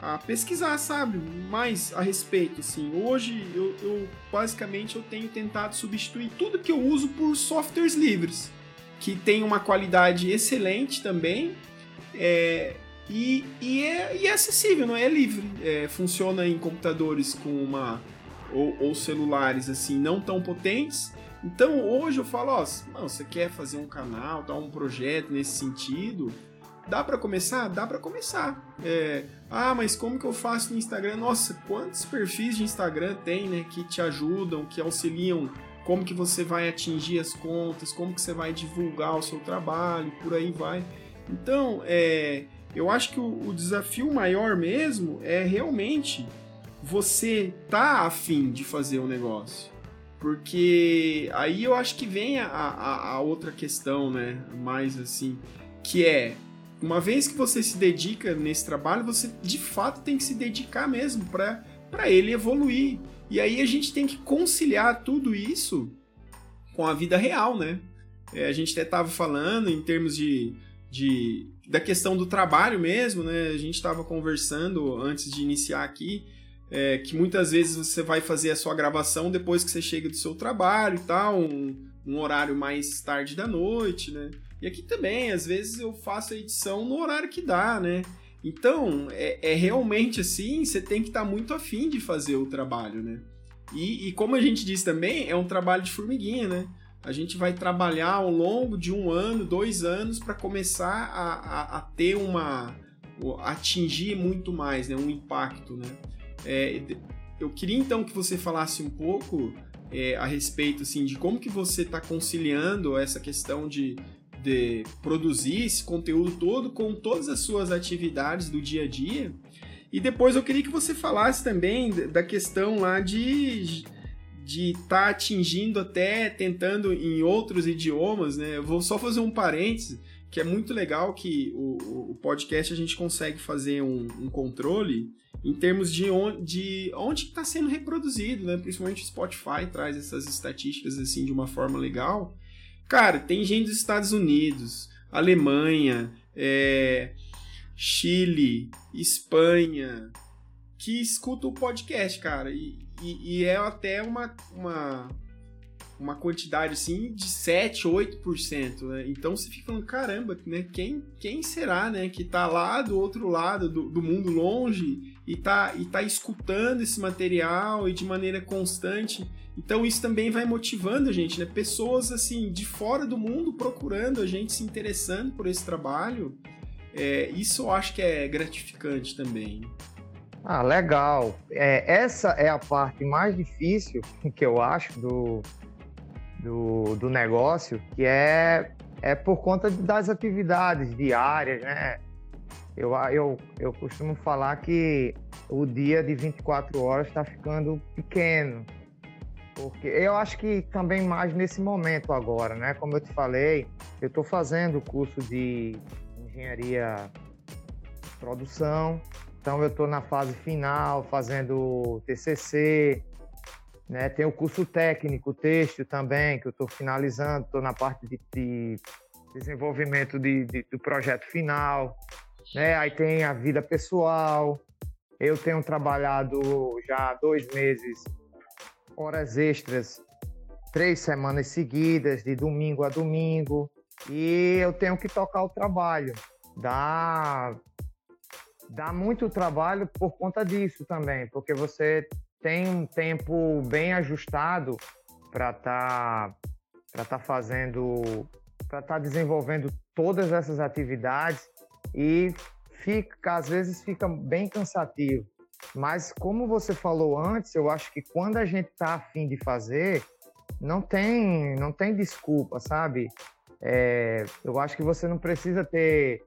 a pesquisar, sabe, mais a respeito, assim. Hoje, eu, eu basicamente eu tenho tentado substituir tudo que eu uso por softwares livres, que tem uma qualidade excelente também, é, e, e, é, e é acessível, não é, livre. É, funciona em computadores com uma ou, ou, celulares assim não tão potentes. Então hoje eu falo, ó, não, você quer fazer um canal, dar um projeto nesse sentido, dá para começar, dá para começar. É, ah, mas como que eu faço no Instagram? Nossa, quantos perfis de Instagram tem, né, que te ajudam, que auxiliam como que você vai atingir as contas, como que você vai divulgar o seu trabalho, por aí vai. Então, é, eu acho que o, o desafio maior mesmo é realmente você tá afim de fazer o um negócio. Porque aí eu acho que vem a, a, a, outra questão, né? Mais assim, que é uma vez que você se dedica nesse trabalho, você de fato tem que se dedicar mesmo para ele evoluir. E aí a gente tem que conciliar tudo isso com a vida real, né? É, a gente até estava falando em termos de, de da questão do trabalho mesmo, né? A gente estava conversando antes de iniciar aqui é, que muitas vezes você vai fazer a sua gravação depois que você chega do seu trabalho e tal, um, um horário mais tarde da noite, né? E aqui também, às vezes eu faço a edição no horário que dá, né? Então, é, é realmente assim, você tem que estar tá muito afim de fazer o trabalho, né? E, e, como a gente disse também, é um trabalho de formiguinha, né? A gente vai trabalhar ao longo de um ano, dois anos, para começar a, a, a, ter uma. atingir muito mais, né? Um impacto, né? É, eu queria então que você falasse um pouco é, a respeito assim, de como que você está conciliando essa questão de, de produzir esse conteúdo todo com todas as suas atividades do dia a dia. E depois eu queria que você falasse também da questão lá de de estar tá atingindo até tentando em outros idiomas, né? Eu vou só fazer um parêntese que é muito legal que o, o podcast a gente consegue fazer um, um controle em termos de onde de onde está sendo reproduzido, né? Principalmente o Spotify traz essas estatísticas assim de uma forma legal. Cara, tem gente dos Estados Unidos, Alemanha, é, Chile, Espanha, que escuta o podcast, cara. E, e, e é até uma, uma uma quantidade assim de 7, 8%, né? Então você fica falando, caramba, né? Quem, quem será, né, que tá lá do outro lado do, do mundo longe e tá, e tá escutando esse material e de maneira constante? Então isso também vai motivando a gente, né? Pessoas assim de fora do mundo procurando a gente, se interessando por esse trabalho. É, isso eu acho que é gratificante também. Ah, legal. É, essa é a parte mais difícil (laughs) que eu acho do, do, do negócio, que é, é por conta das atividades diárias, né? Eu, eu, eu costumo falar que o dia de 24 horas está ficando pequeno. Porque eu acho que também mais nesse momento agora, né? Como eu te falei, eu estou fazendo o curso de engenharia de produção, então eu estou na fase final, fazendo TCC, né? Tem o curso técnico, texto também, que eu estou finalizando, estou na parte de, de desenvolvimento de, de, do projeto final. Né? Aí tem a vida pessoal. Eu tenho trabalhado já dois meses, horas extras, três semanas seguidas, de domingo a domingo. E eu tenho que tocar o trabalho. dá dá muito trabalho por conta disso também, porque você tem um tempo bem ajustado para estar tá, tá fazendo para estar tá desenvolvendo todas essas atividades e fica às vezes fica bem cansativo. Mas como você falou antes, eu acho que quando a gente está afim de fazer, não tem não tem desculpa, sabe? É, eu acho que você não precisa ter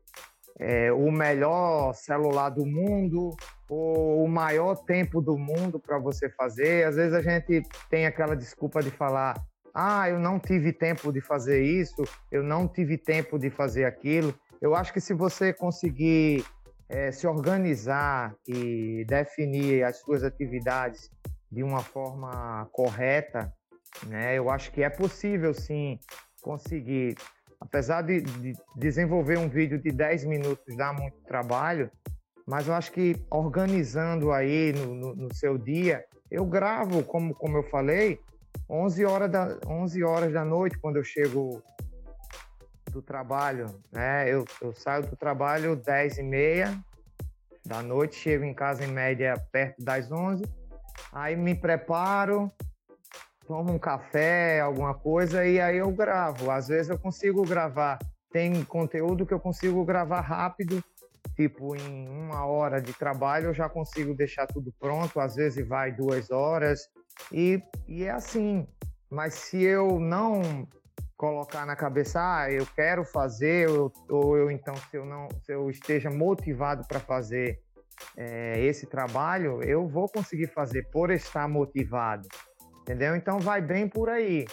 é, o melhor celular do mundo ou o maior tempo do mundo para você fazer. Às vezes a gente tem aquela desculpa de falar: ah, eu não tive tempo de fazer isso, eu não tive tempo de fazer aquilo. Eu acho que se você conseguir é, se organizar e definir as suas atividades de uma forma correta, né, eu acho que é possível sim conseguir. Apesar de, de, desenvolver um vídeo de 10 minutos dá muito trabalho, mas eu acho que organizando aí no, no, no, seu dia, eu gravo, como, como eu falei, 11 horas, da, 11 horas da noite quando eu chego do trabalho, né? Eu, eu saio do trabalho 10 e meia da noite, chego em casa em média perto das 11, aí me preparo, tomo um café, alguma coisa, e aí eu gravo. Às vezes eu consigo gravar. Tem conteúdo que eu consigo gravar rápido, tipo em uma hora de trabalho eu já consigo deixar tudo pronto. Às vezes vai duas horas, e, e é assim. Mas se eu não colocar na cabeça, ah, eu quero fazer, ou, ou eu então se eu não, se eu esteja motivado para fazer é, esse trabalho, eu vou conseguir fazer por estar motivado entendeu? Então vai bem por aí.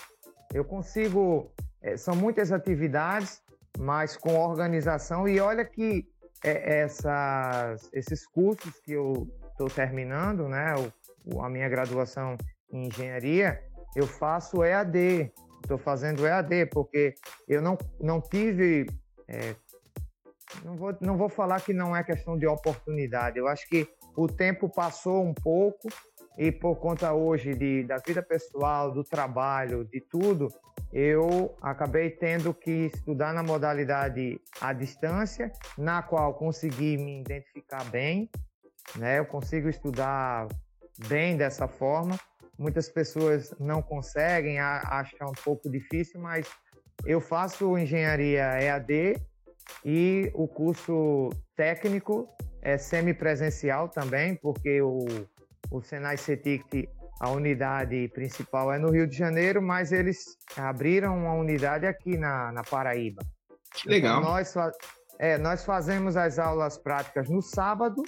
Eu consigo, é, são muitas atividades, mas com organização e olha que é, essas, esses cursos que eu estou terminando, né, o, a minha graduação em engenharia, eu faço EAD, estou fazendo EAD porque eu não, não tive é, não vou, não vou falar que não é questão de oportunidade. Eu acho que o tempo passou um pouco e por conta hoje de, da vida pessoal, do trabalho, de tudo, eu acabei tendo que estudar na modalidade à distância, na qual consegui me identificar bem, né? Eu consigo estudar bem dessa forma. Muitas pessoas não conseguem, acham um pouco difícil, mas eu faço engenharia EAD e o curso técnico é semipresencial também, porque o o Senai CETIC, a unidade principal é no Rio de Janeiro, mas eles abriram uma unidade aqui na, na Paraíba. Que legal. Então, nós, é, nós fazemos as aulas práticas no sábado,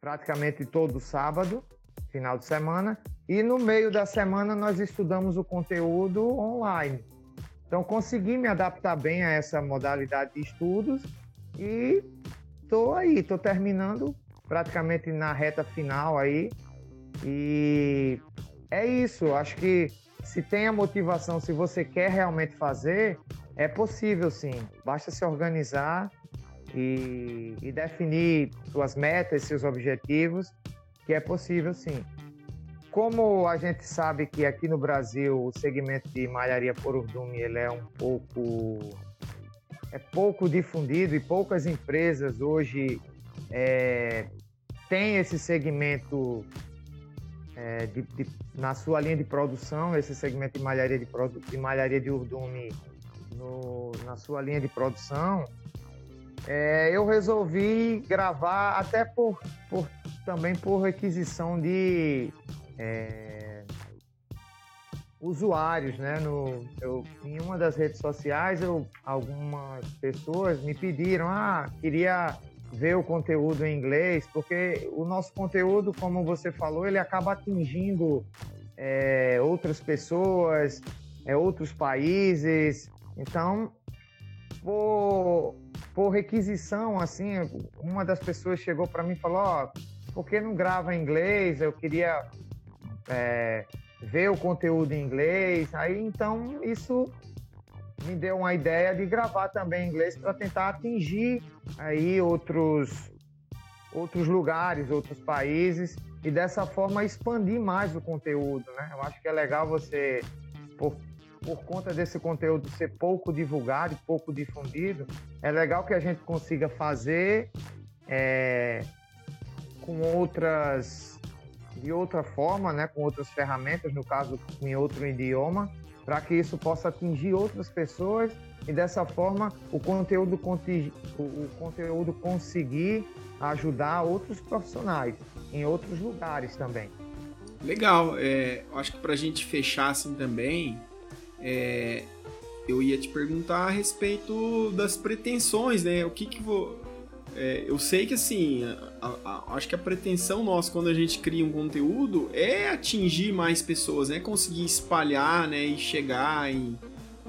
praticamente todo sábado, final de semana, e no meio da semana nós estudamos o conteúdo online. Então consegui me adaptar bem a essa modalidade de estudos e estou aí, estou terminando praticamente na reta final aí e é isso, acho que se tem a motivação, se você quer realmente fazer, é possível sim. Basta se organizar e, e definir suas metas, seus objetivos, que é possível sim. Como a gente sabe que aqui no Brasil o segmento de malharia por urdume ele é um pouco é pouco difundido e poucas empresas hoje é, têm esse segmento é, de, de, na sua linha de produção, esse segmento de malharia de, de malharia de urdume no, na sua linha de produção, é, eu resolvi gravar até por, por também por requisição de é, usuários, né? No, eu, em uma das redes sociais, eu, algumas pessoas me pediram, ah, queria ver o conteúdo em inglês, porque o nosso conteúdo, como você falou, ele acaba atingindo é, outras pessoas, é, outros países. Então, por, por requisição, assim, uma das pessoas chegou para mim e falou: Ó, oh, por que não grava em inglês? Eu queria é, ver o conteúdo em inglês. Aí, então, isso me deu uma ideia de gravar também em inglês para tentar atingir aí outros outros lugares, outros países e dessa forma expandir mais o conteúdo, né? Eu acho que é legal você por, por conta desse conteúdo ser pouco divulgado, pouco difundido, é legal que a gente consiga fazer é, com outras de outra forma, né, com outras ferramentas, no caso em outro idioma, para que isso possa atingir outras pessoas e dessa forma o conteúdo, o conteúdo conseguir ajudar outros profissionais em outros lugares também. Legal, é, acho que para a gente fechar assim também, é, eu ia te perguntar a respeito das pretensões, né? O que que vou, é, eu sei que assim, a, a, acho que a pretensão nossa quando a gente cria um conteúdo é atingir mais pessoas, né? Conseguir espalhar, né? E chegar em,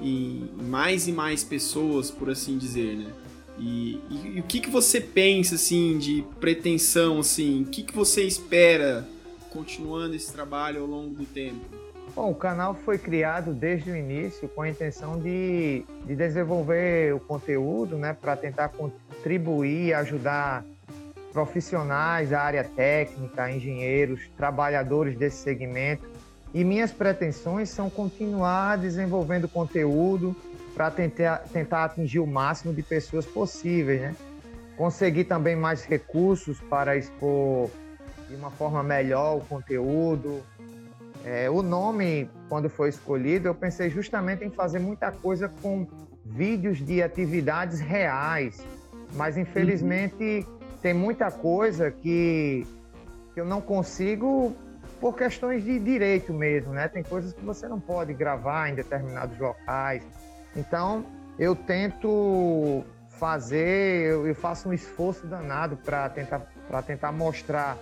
em mais e mais pessoas, por assim dizer, né? E, e, e, o que, que você pensa assim de pretensão, assim? O que, que você espera continuando esse trabalho ao longo do tempo? Bom, o canal foi criado desde o início com a intenção de, de desenvolver o conteúdo, né, para tentar contribuir ajudar profissionais da área técnica, engenheiros, trabalhadores desse segmento. E minhas pretensões são continuar desenvolvendo conteúdo para tentar, tentar atingir o máximo de pessoas possíveis, né? Conseguir também mais recursos para expor de uma forma melhor o conteúdo. É, o nome, quando foi escolhido, eu pensei justamente em fazer muita coisa com vídeos de atividades reais, mas infelizmente uhum. Tem muita coisa que, que eu não consigo por questões de direito mesmo, né? Tem coisas que você não pode gravar em determinados locais. Então, eu tento fazer, eu, faço um esforço danado para tentar, tentar mostrar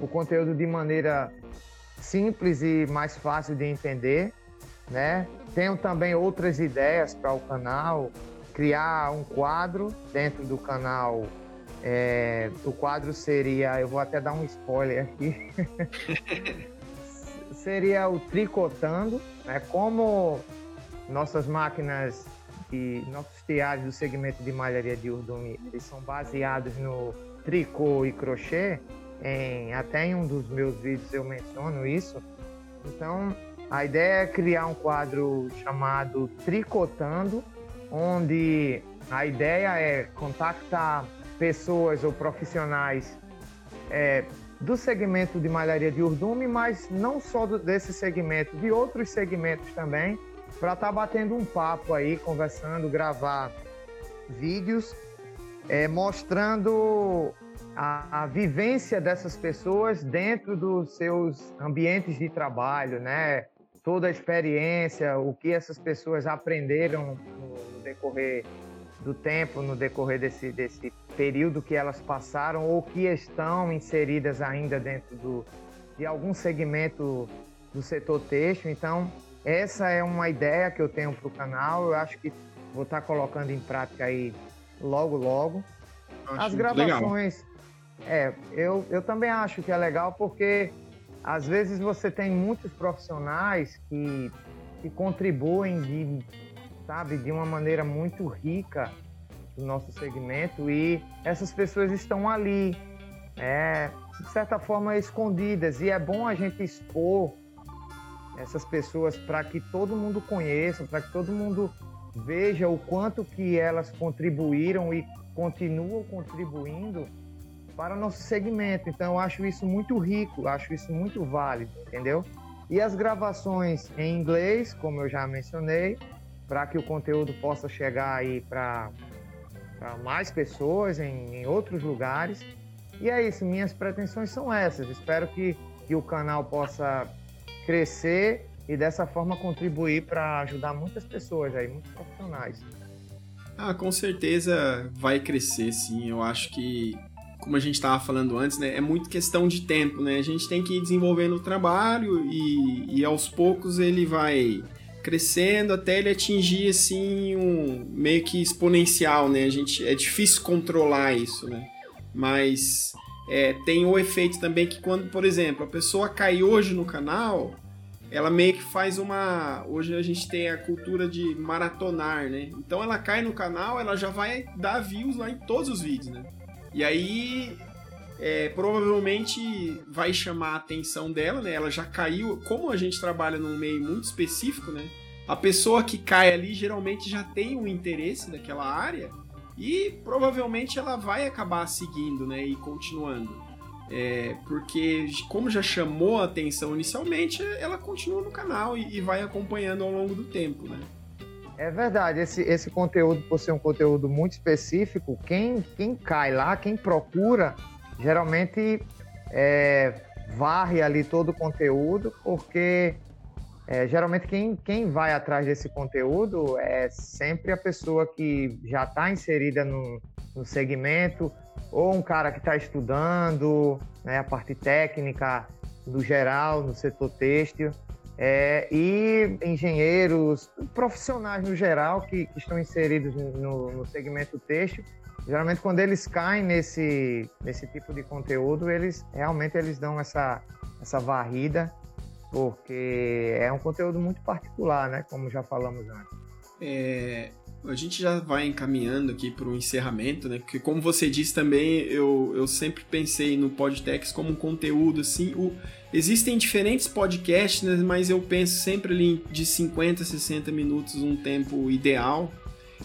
o conteúdo de maneira simples e mais fácil de entender, né? Tenho também outras ideias para o canal, criar um quadro dentro do canal. É, o quadro seria, eu vou até dar um spoiler aqui, (laughs) seria o tricotando, né? Como nossas máquinas e nossos teares do segmento de malharia de urdume, eles são baseados no tricô e crochê, em, até em um dos meus vídeos eu menciono isso. Então, a ideia é criar um quadro chamado Tricotando, onde a ideia é contactar pessoas ou profissionais é, do segmento de malharia de urdume, mas não só do, desse segmento, de outros segmentos também, para estar tá batendo um papo aí, conversando, gravar vídeos, é, mostrando a, a, vivência dessas pessoas dentro dos seus ambientes de trabalho, né? Toda a experiência, o que essas pessoas aprenderam no, no decorrer do tempo, no decorrer desse, desse período que elas passaram ou que estão inseridas ainda dentro do, de algum segmento do setor têxtil. Então, essa é uma ideia que eu tenho para o canal. Eu acho que vou estar tá colocando em prática aí logo, logo. Acho As gravações, legal. É, eu, eu também acho que é legal porque às vezes você tem muitos profissionais que, que contribuem de, sabe, de uma maneira muito rica no nosso segmento e essas pessoas estão ali, é, de certa forma escondidas e é bom a gente expor essas pessoas para que todo mundo conheça, para que todo mundo veja o quanto que elas contribuíram e continuam contribuindo para o nosso segmento. Então, eu acho isso muito rico, acho isso muito válido, entendeu? E as gravações em inglês, como eu já mencionei, para que o conteúdo possa chegar aí para mais pessoas em, em, outros lugares. E é isso, minhas pretensões são essas. Espero que, que o canal possa crescer e dessa forma contribuir para ajudar muitas pessoas aí, muitos profissionais. Ah, com certeza vai crescer, sim. Eu acho que como a gente estava falando antes, né, é muito questão de tempo, né? A gente tem que ir desenvolvendo o trabalho e, e aos poucos ele vai crescendo até ele atingir assim um meio que exponencial, né? A gente é difícil controlar isso, né? Mas é, tem o efeito também que quando, por exemplo, a pessoa cai hoje no canal, ela meio que faz uma. Hoje a gente tem a cultura de maratonar, né? Então ela cai no canal, ela já vai dar views lá em todos os vídeos, né? E aí, é, provavelmente vai chamar a atenção dela, né? Ela já caiu. Como a gente trabalha num meio muito específico, né? a pessoa que cai ali geralmente já tem um interesse daquela área e provavelmente ela vai acabar seguindo, né, e continuando. É, porque como já chamou a atenção inicialmente, ela continua no canal e, e, vai acompanhando ao longo do tempo, né? É verdade, esse, esse conteúdo, por ser um conteúdo muito específico, quem, quem cai lá, quem procura, geralmente é, varre ali todo o conteúdo, porque é, geralmente quem, quem vai atrás desse conteúdo é sempre a pessoa que já está inserida no, no segmento, ou um cara que está estudando né, a parte técnica no geral, no setor têxtil, é, e engenheiros, profissionais no geral que, que estão inseridos no, no, segmento têxtil, geralmente quando eles caem nesse, nesse tipo de conteúdo, eles realmente eles dão essa, essa varrida, porque é um conteúdo muito particular, né, como já falamos antes. É, a gente já vai encaminhando aqui para o encerramento, né? Porque como você disse também, eu, eu sempre pensei no Podtex como um conteúdo assim. O, existem diferentes podcasts, né, mas eu penso sempre ali de 50 a 60 minutos, um tempo ideal.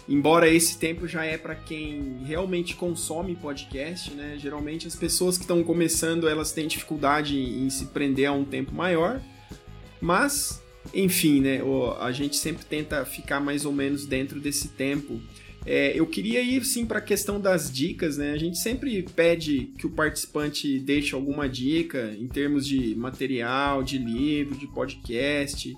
Embora esse tempo já é para quem realmente consome podcast, né? Geralmente as pessoas que estão começando, elas têm dificuldade em se prender a um tempo maior. Mas enfim, né, a gente sempre tenta ficar mais ou menos dentro desse tempo. É, eu queria ir sim para a questão das dicas, né? A gente sempre pede que o participante deixe alguma dica em termos de material, de livro, de podcast.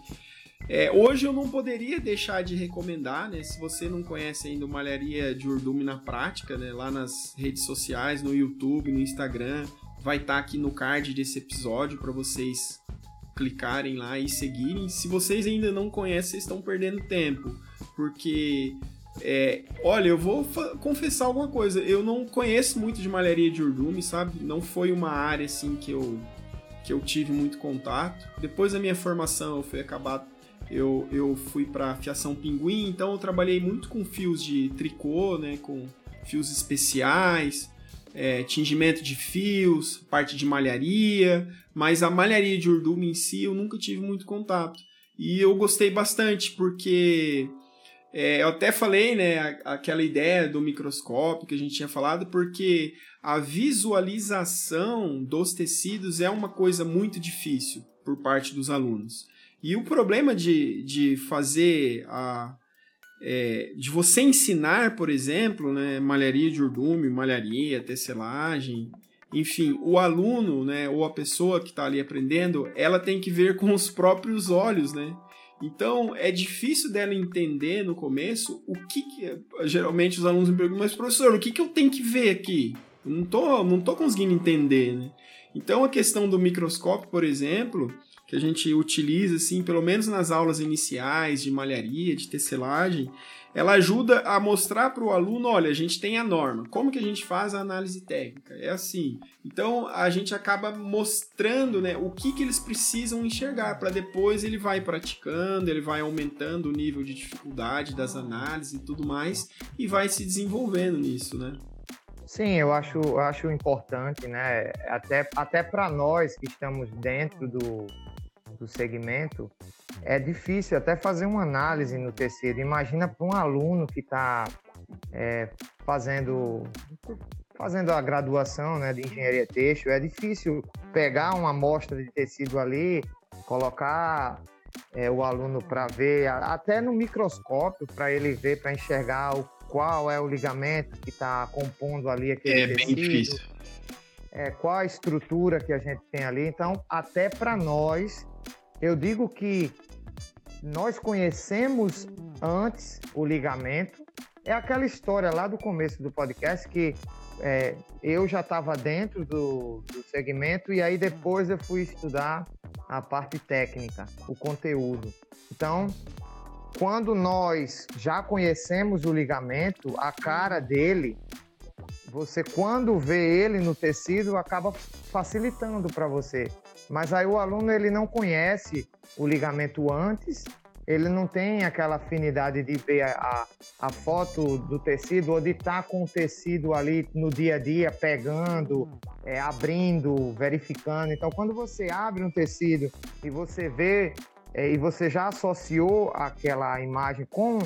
É, hoje eu não poderia deixar de recomendar, né? Se você não conhece ainda o Malharia de Urdume na prática, né? Lá nas redes sociais, no YouTube, no Instagram, vai estar tá aqui no card desse episódio para vocês clicarem lá e seguirem. Se vocês ainda não conhecem, vocês estão perdendo tempo. Porque, é, olha, eu vou confessar alguma coisa. Eu não conheço muito de malharia de urdume, sabe? Não foi uma área assim que eu, que eu tive muito contato. Depois da minha formação, eu fui acabar. Eu, eu fui para fiação pinguim, então eu trabalhei muito com fios de tricô, né? Com fios especiais é, tingimento de fios, parte de malharia, mas a malharia de urdume em si eu nunca tive muito contato. E eu gostei bastante, porque é, eu até falei, né, aquela ideia do microscópio que a gente tinha falado, porque a visualização dos tecidos é uma coisa muito difícil por parte dos alunos. E o problema de, de fazer a, é, de você ensinar, por exemplo, né, malharia de urdume, malharia, tecelagem, enfim, o aluno, né, ou a pessoa que está ali aprendendo, ela tem que ver com os próprios olhos, né? Então é difícil dela entender no começo o que, que geralmente os alunos me perguntam, mas professor, o que, que eu tenho que ver aqui? Eu não tô, não tô conseguindo entender, né? Então a questão do microscópio, por exemplo, que a gente utiliza, assim, pelo menos nas aulas iniciais de malharia, de tecelagem, ela ajuda a mostrar para o aluno, olha, a gente tem a norma, como que a gente faz a análise técnica? É assim. Então a gente acaba mostrando, né, o que que eles precisam enxergar para depois ele vai praticando, ele vai aumentando o nível de dificuldade das análises e tudo mais e vai se desenvolvendo nisso, né? Sim, eu acho, acho importante, né? Até, até para nós que estamos dentro do, do segmento, é difícil até fazer uma análise no tecido. Imagina para um aluno que está é, fazendo fazendo a graduação né, de engenharia têxtil, é difícil pegar uma amostra de tecido ali, colocar é, o aluno para ver, até no microscópio, para ele ver, para enxergar o, qual é o ligamento que está compondo ali aquele é tecido. É bem difícil. É, qual a estrutura que a gente tem ali. Então, até para nós, eu digo que nós conhecemos antes o ligamento. É aquela história lá do começo do podcast que é, eu já estava dentro do, do segmento e aí depois eu fui estudar a parte técnica, o conteúdo. Então, quando nós já conhecemos o ligamento, a cara dele, você quando vê ele no tecido acaba facilitando para você. Mas aí o aluno ele não conhece o ligamento antes, ele não tem aquela afinidade de ver a, a foto do tecido ou de estar tá com o tecido ali no dia a dia, pegando, é, abrindo, verificando. Então, quando você abre um tecido e você vê é, e você já associou aquela imagem com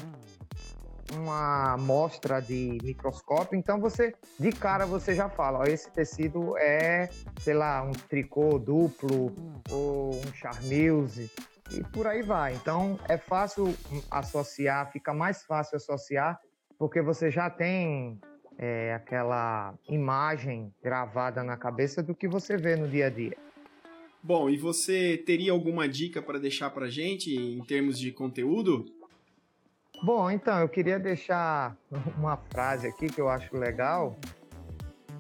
uma amostra de microscópio, então você de cara você já fala, ó, esse tecido é, sei lá, um tricô duplo ou um charmeuse e por aí vai. Então é fácil associar, fica mais fácil associar porque você já tem é, aquela imagem gravada na cabeça do que você vê no dia a dia. Bom, e você teria alguma dica para deixar para gente em termos de conteúdo? Bom, então eu queria deixar uma frase aqui que eu acho legal,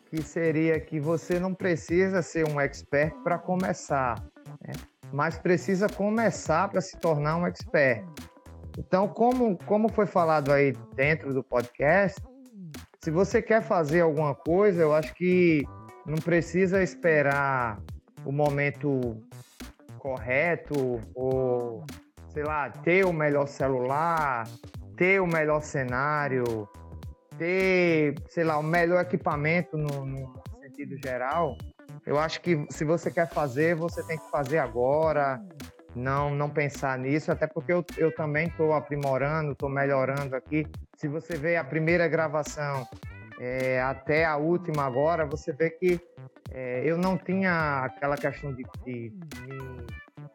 que seria que você não precisa ser um expert para começar, né? mas precisa começar para se tornar um expert. Então, como, como foi falado aí dentro do podcast, se você quer fazer alguma coisa, eu acho que não precisa esperar o momento correto ou, sei lá, ter o melhor celular, ter o melhor cenário, ter, sei lá, o melhor equipamento no, no sentido geral. Eu acho que se você quer fazer, você tem que fazer agora, não não pensar nisso, até porque eu, eu também estou aprimorando, estou melhorando aqui. Se você vê a primeira gravação é, até a última agora, você vê que é, eu não tinha aquela questão de, de, me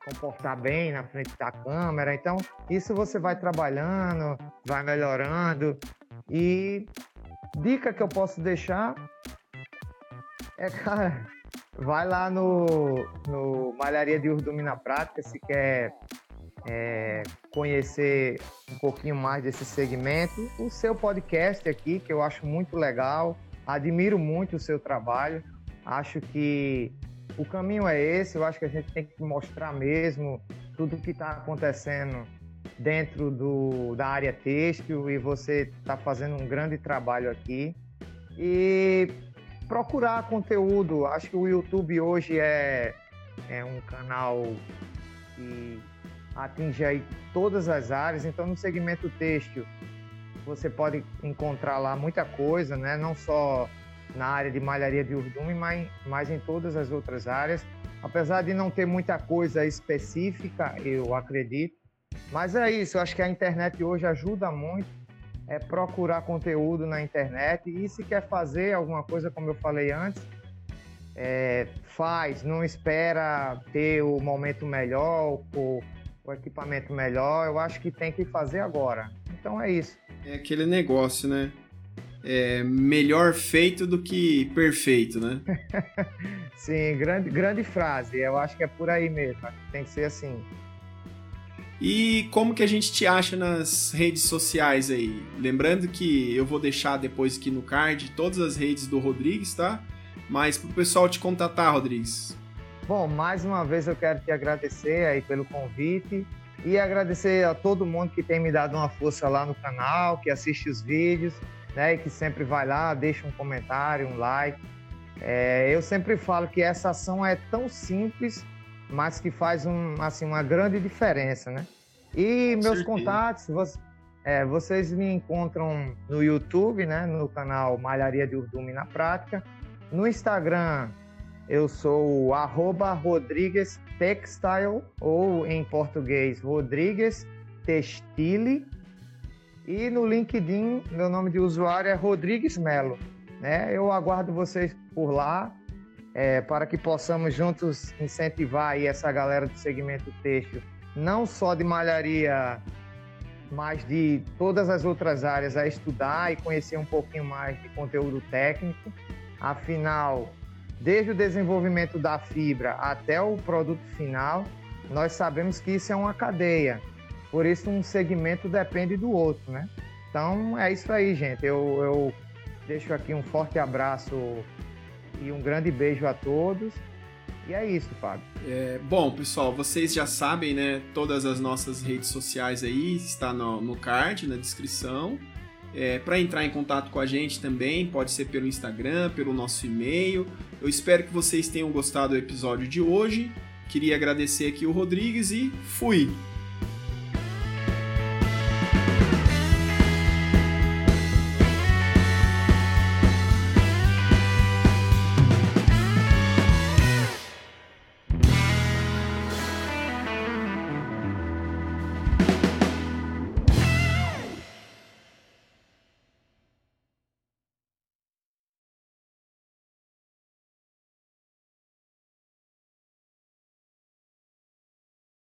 comportar bem na frente da câmera. Então, isso você vai trabalhando, vai melhorando. E dica que eu posso deixar é, cara, vai lá no, no Malharia de Urdume na Prática se quer é, conhecer um pouquinho mais desse segmento, o seu podcast aqui, que eu acho muito legal, admiro muito o seu trabalho, acho que o caminho é esse, eu acho que a gente tem que mostrar mesmo tudo que está acontecendo dentro do, da área têxtil e você está fazendo um grande trabalho aqui. E procurar conteúdo, acho que o YouTube hoje é, é um canal que atinge aí todas as áreas. Então, no segmento têxtil, você pode encontrar lá muita coisa, né? Não só na área de malharia de urdume, mas, mas em todas as outras áreas. Apesar de não ter muita coisa específica, eu acredito. Mas é isso, eu acho que a internet hoje ajuda muito é procurar conteúdo na internet e se quer fazer alguma coisa, como eu falei antes, é, faz, não espera ter o momento melhor ou o equipamento melhor, eu acho que tem que fazer agora. Então é isso. É aquele negócio, né? É melhor feito do que perfeito, né? (laughs) Sim, grande, grande frase. Eu acho que é por aí mesmo. Tem que ser assim. E como que a gente te acha nas redes sociais aí? Lembrando que eu vou deixar depois aqui no card todas as redes do Rodrigues, tá? Mas pro pessoal te contatar, Rodrigues. Bom, mais uma vez eu quero te agradecer aí pelo convite e agradecer a todo mundo que tem me dado uma força lá no canal, que assiste os vídeos, né, e que sempre vai lá, deixa um comentário, um like. É, eu sempre falo que essa ação é tão simples, mas que faz um, assim, uma grande diferença, né? E Com meus certeza. contatos, você, é, vocês me encontram no YouTube, né, no canal Malharia de Urdume na Prática, no Instagram eu sou arroba Rodrigues Textile, ou em português, Rodrigues Textile. E no LinkedIn, meu nome de usuário é Rodrigues Melo. Né? Eu aguardo vocês por lá é, para que possamos juntos incentivar essa galera do segmento têxtil, não só de malharia, mas de todas as outras áreas a estudar e conhecer um pouquinho mais de conteúdo técnico. Afinal, desde o desenvolvimento da fibra até o produto final, nós sabemos que isso é uma cadeia. Por isso, um segmento depende do outro, né? Então, é isso aí, gente. Eu, eu deixo aqui um forte abraço e um grande beijo a todos. E é isso, Fábio. É, bom, pessoal, vocês já sabem, né? Todas as nossas redes sociais aí está no, no card, na descrição. É, Para entrar em contato com a gente também, pode ser pelo Instagram, pelo nosso e-mail. Eu espero que vocês tenham gostado do episódio de hoje. Queria agradecer aqui o Rodrigues e fui!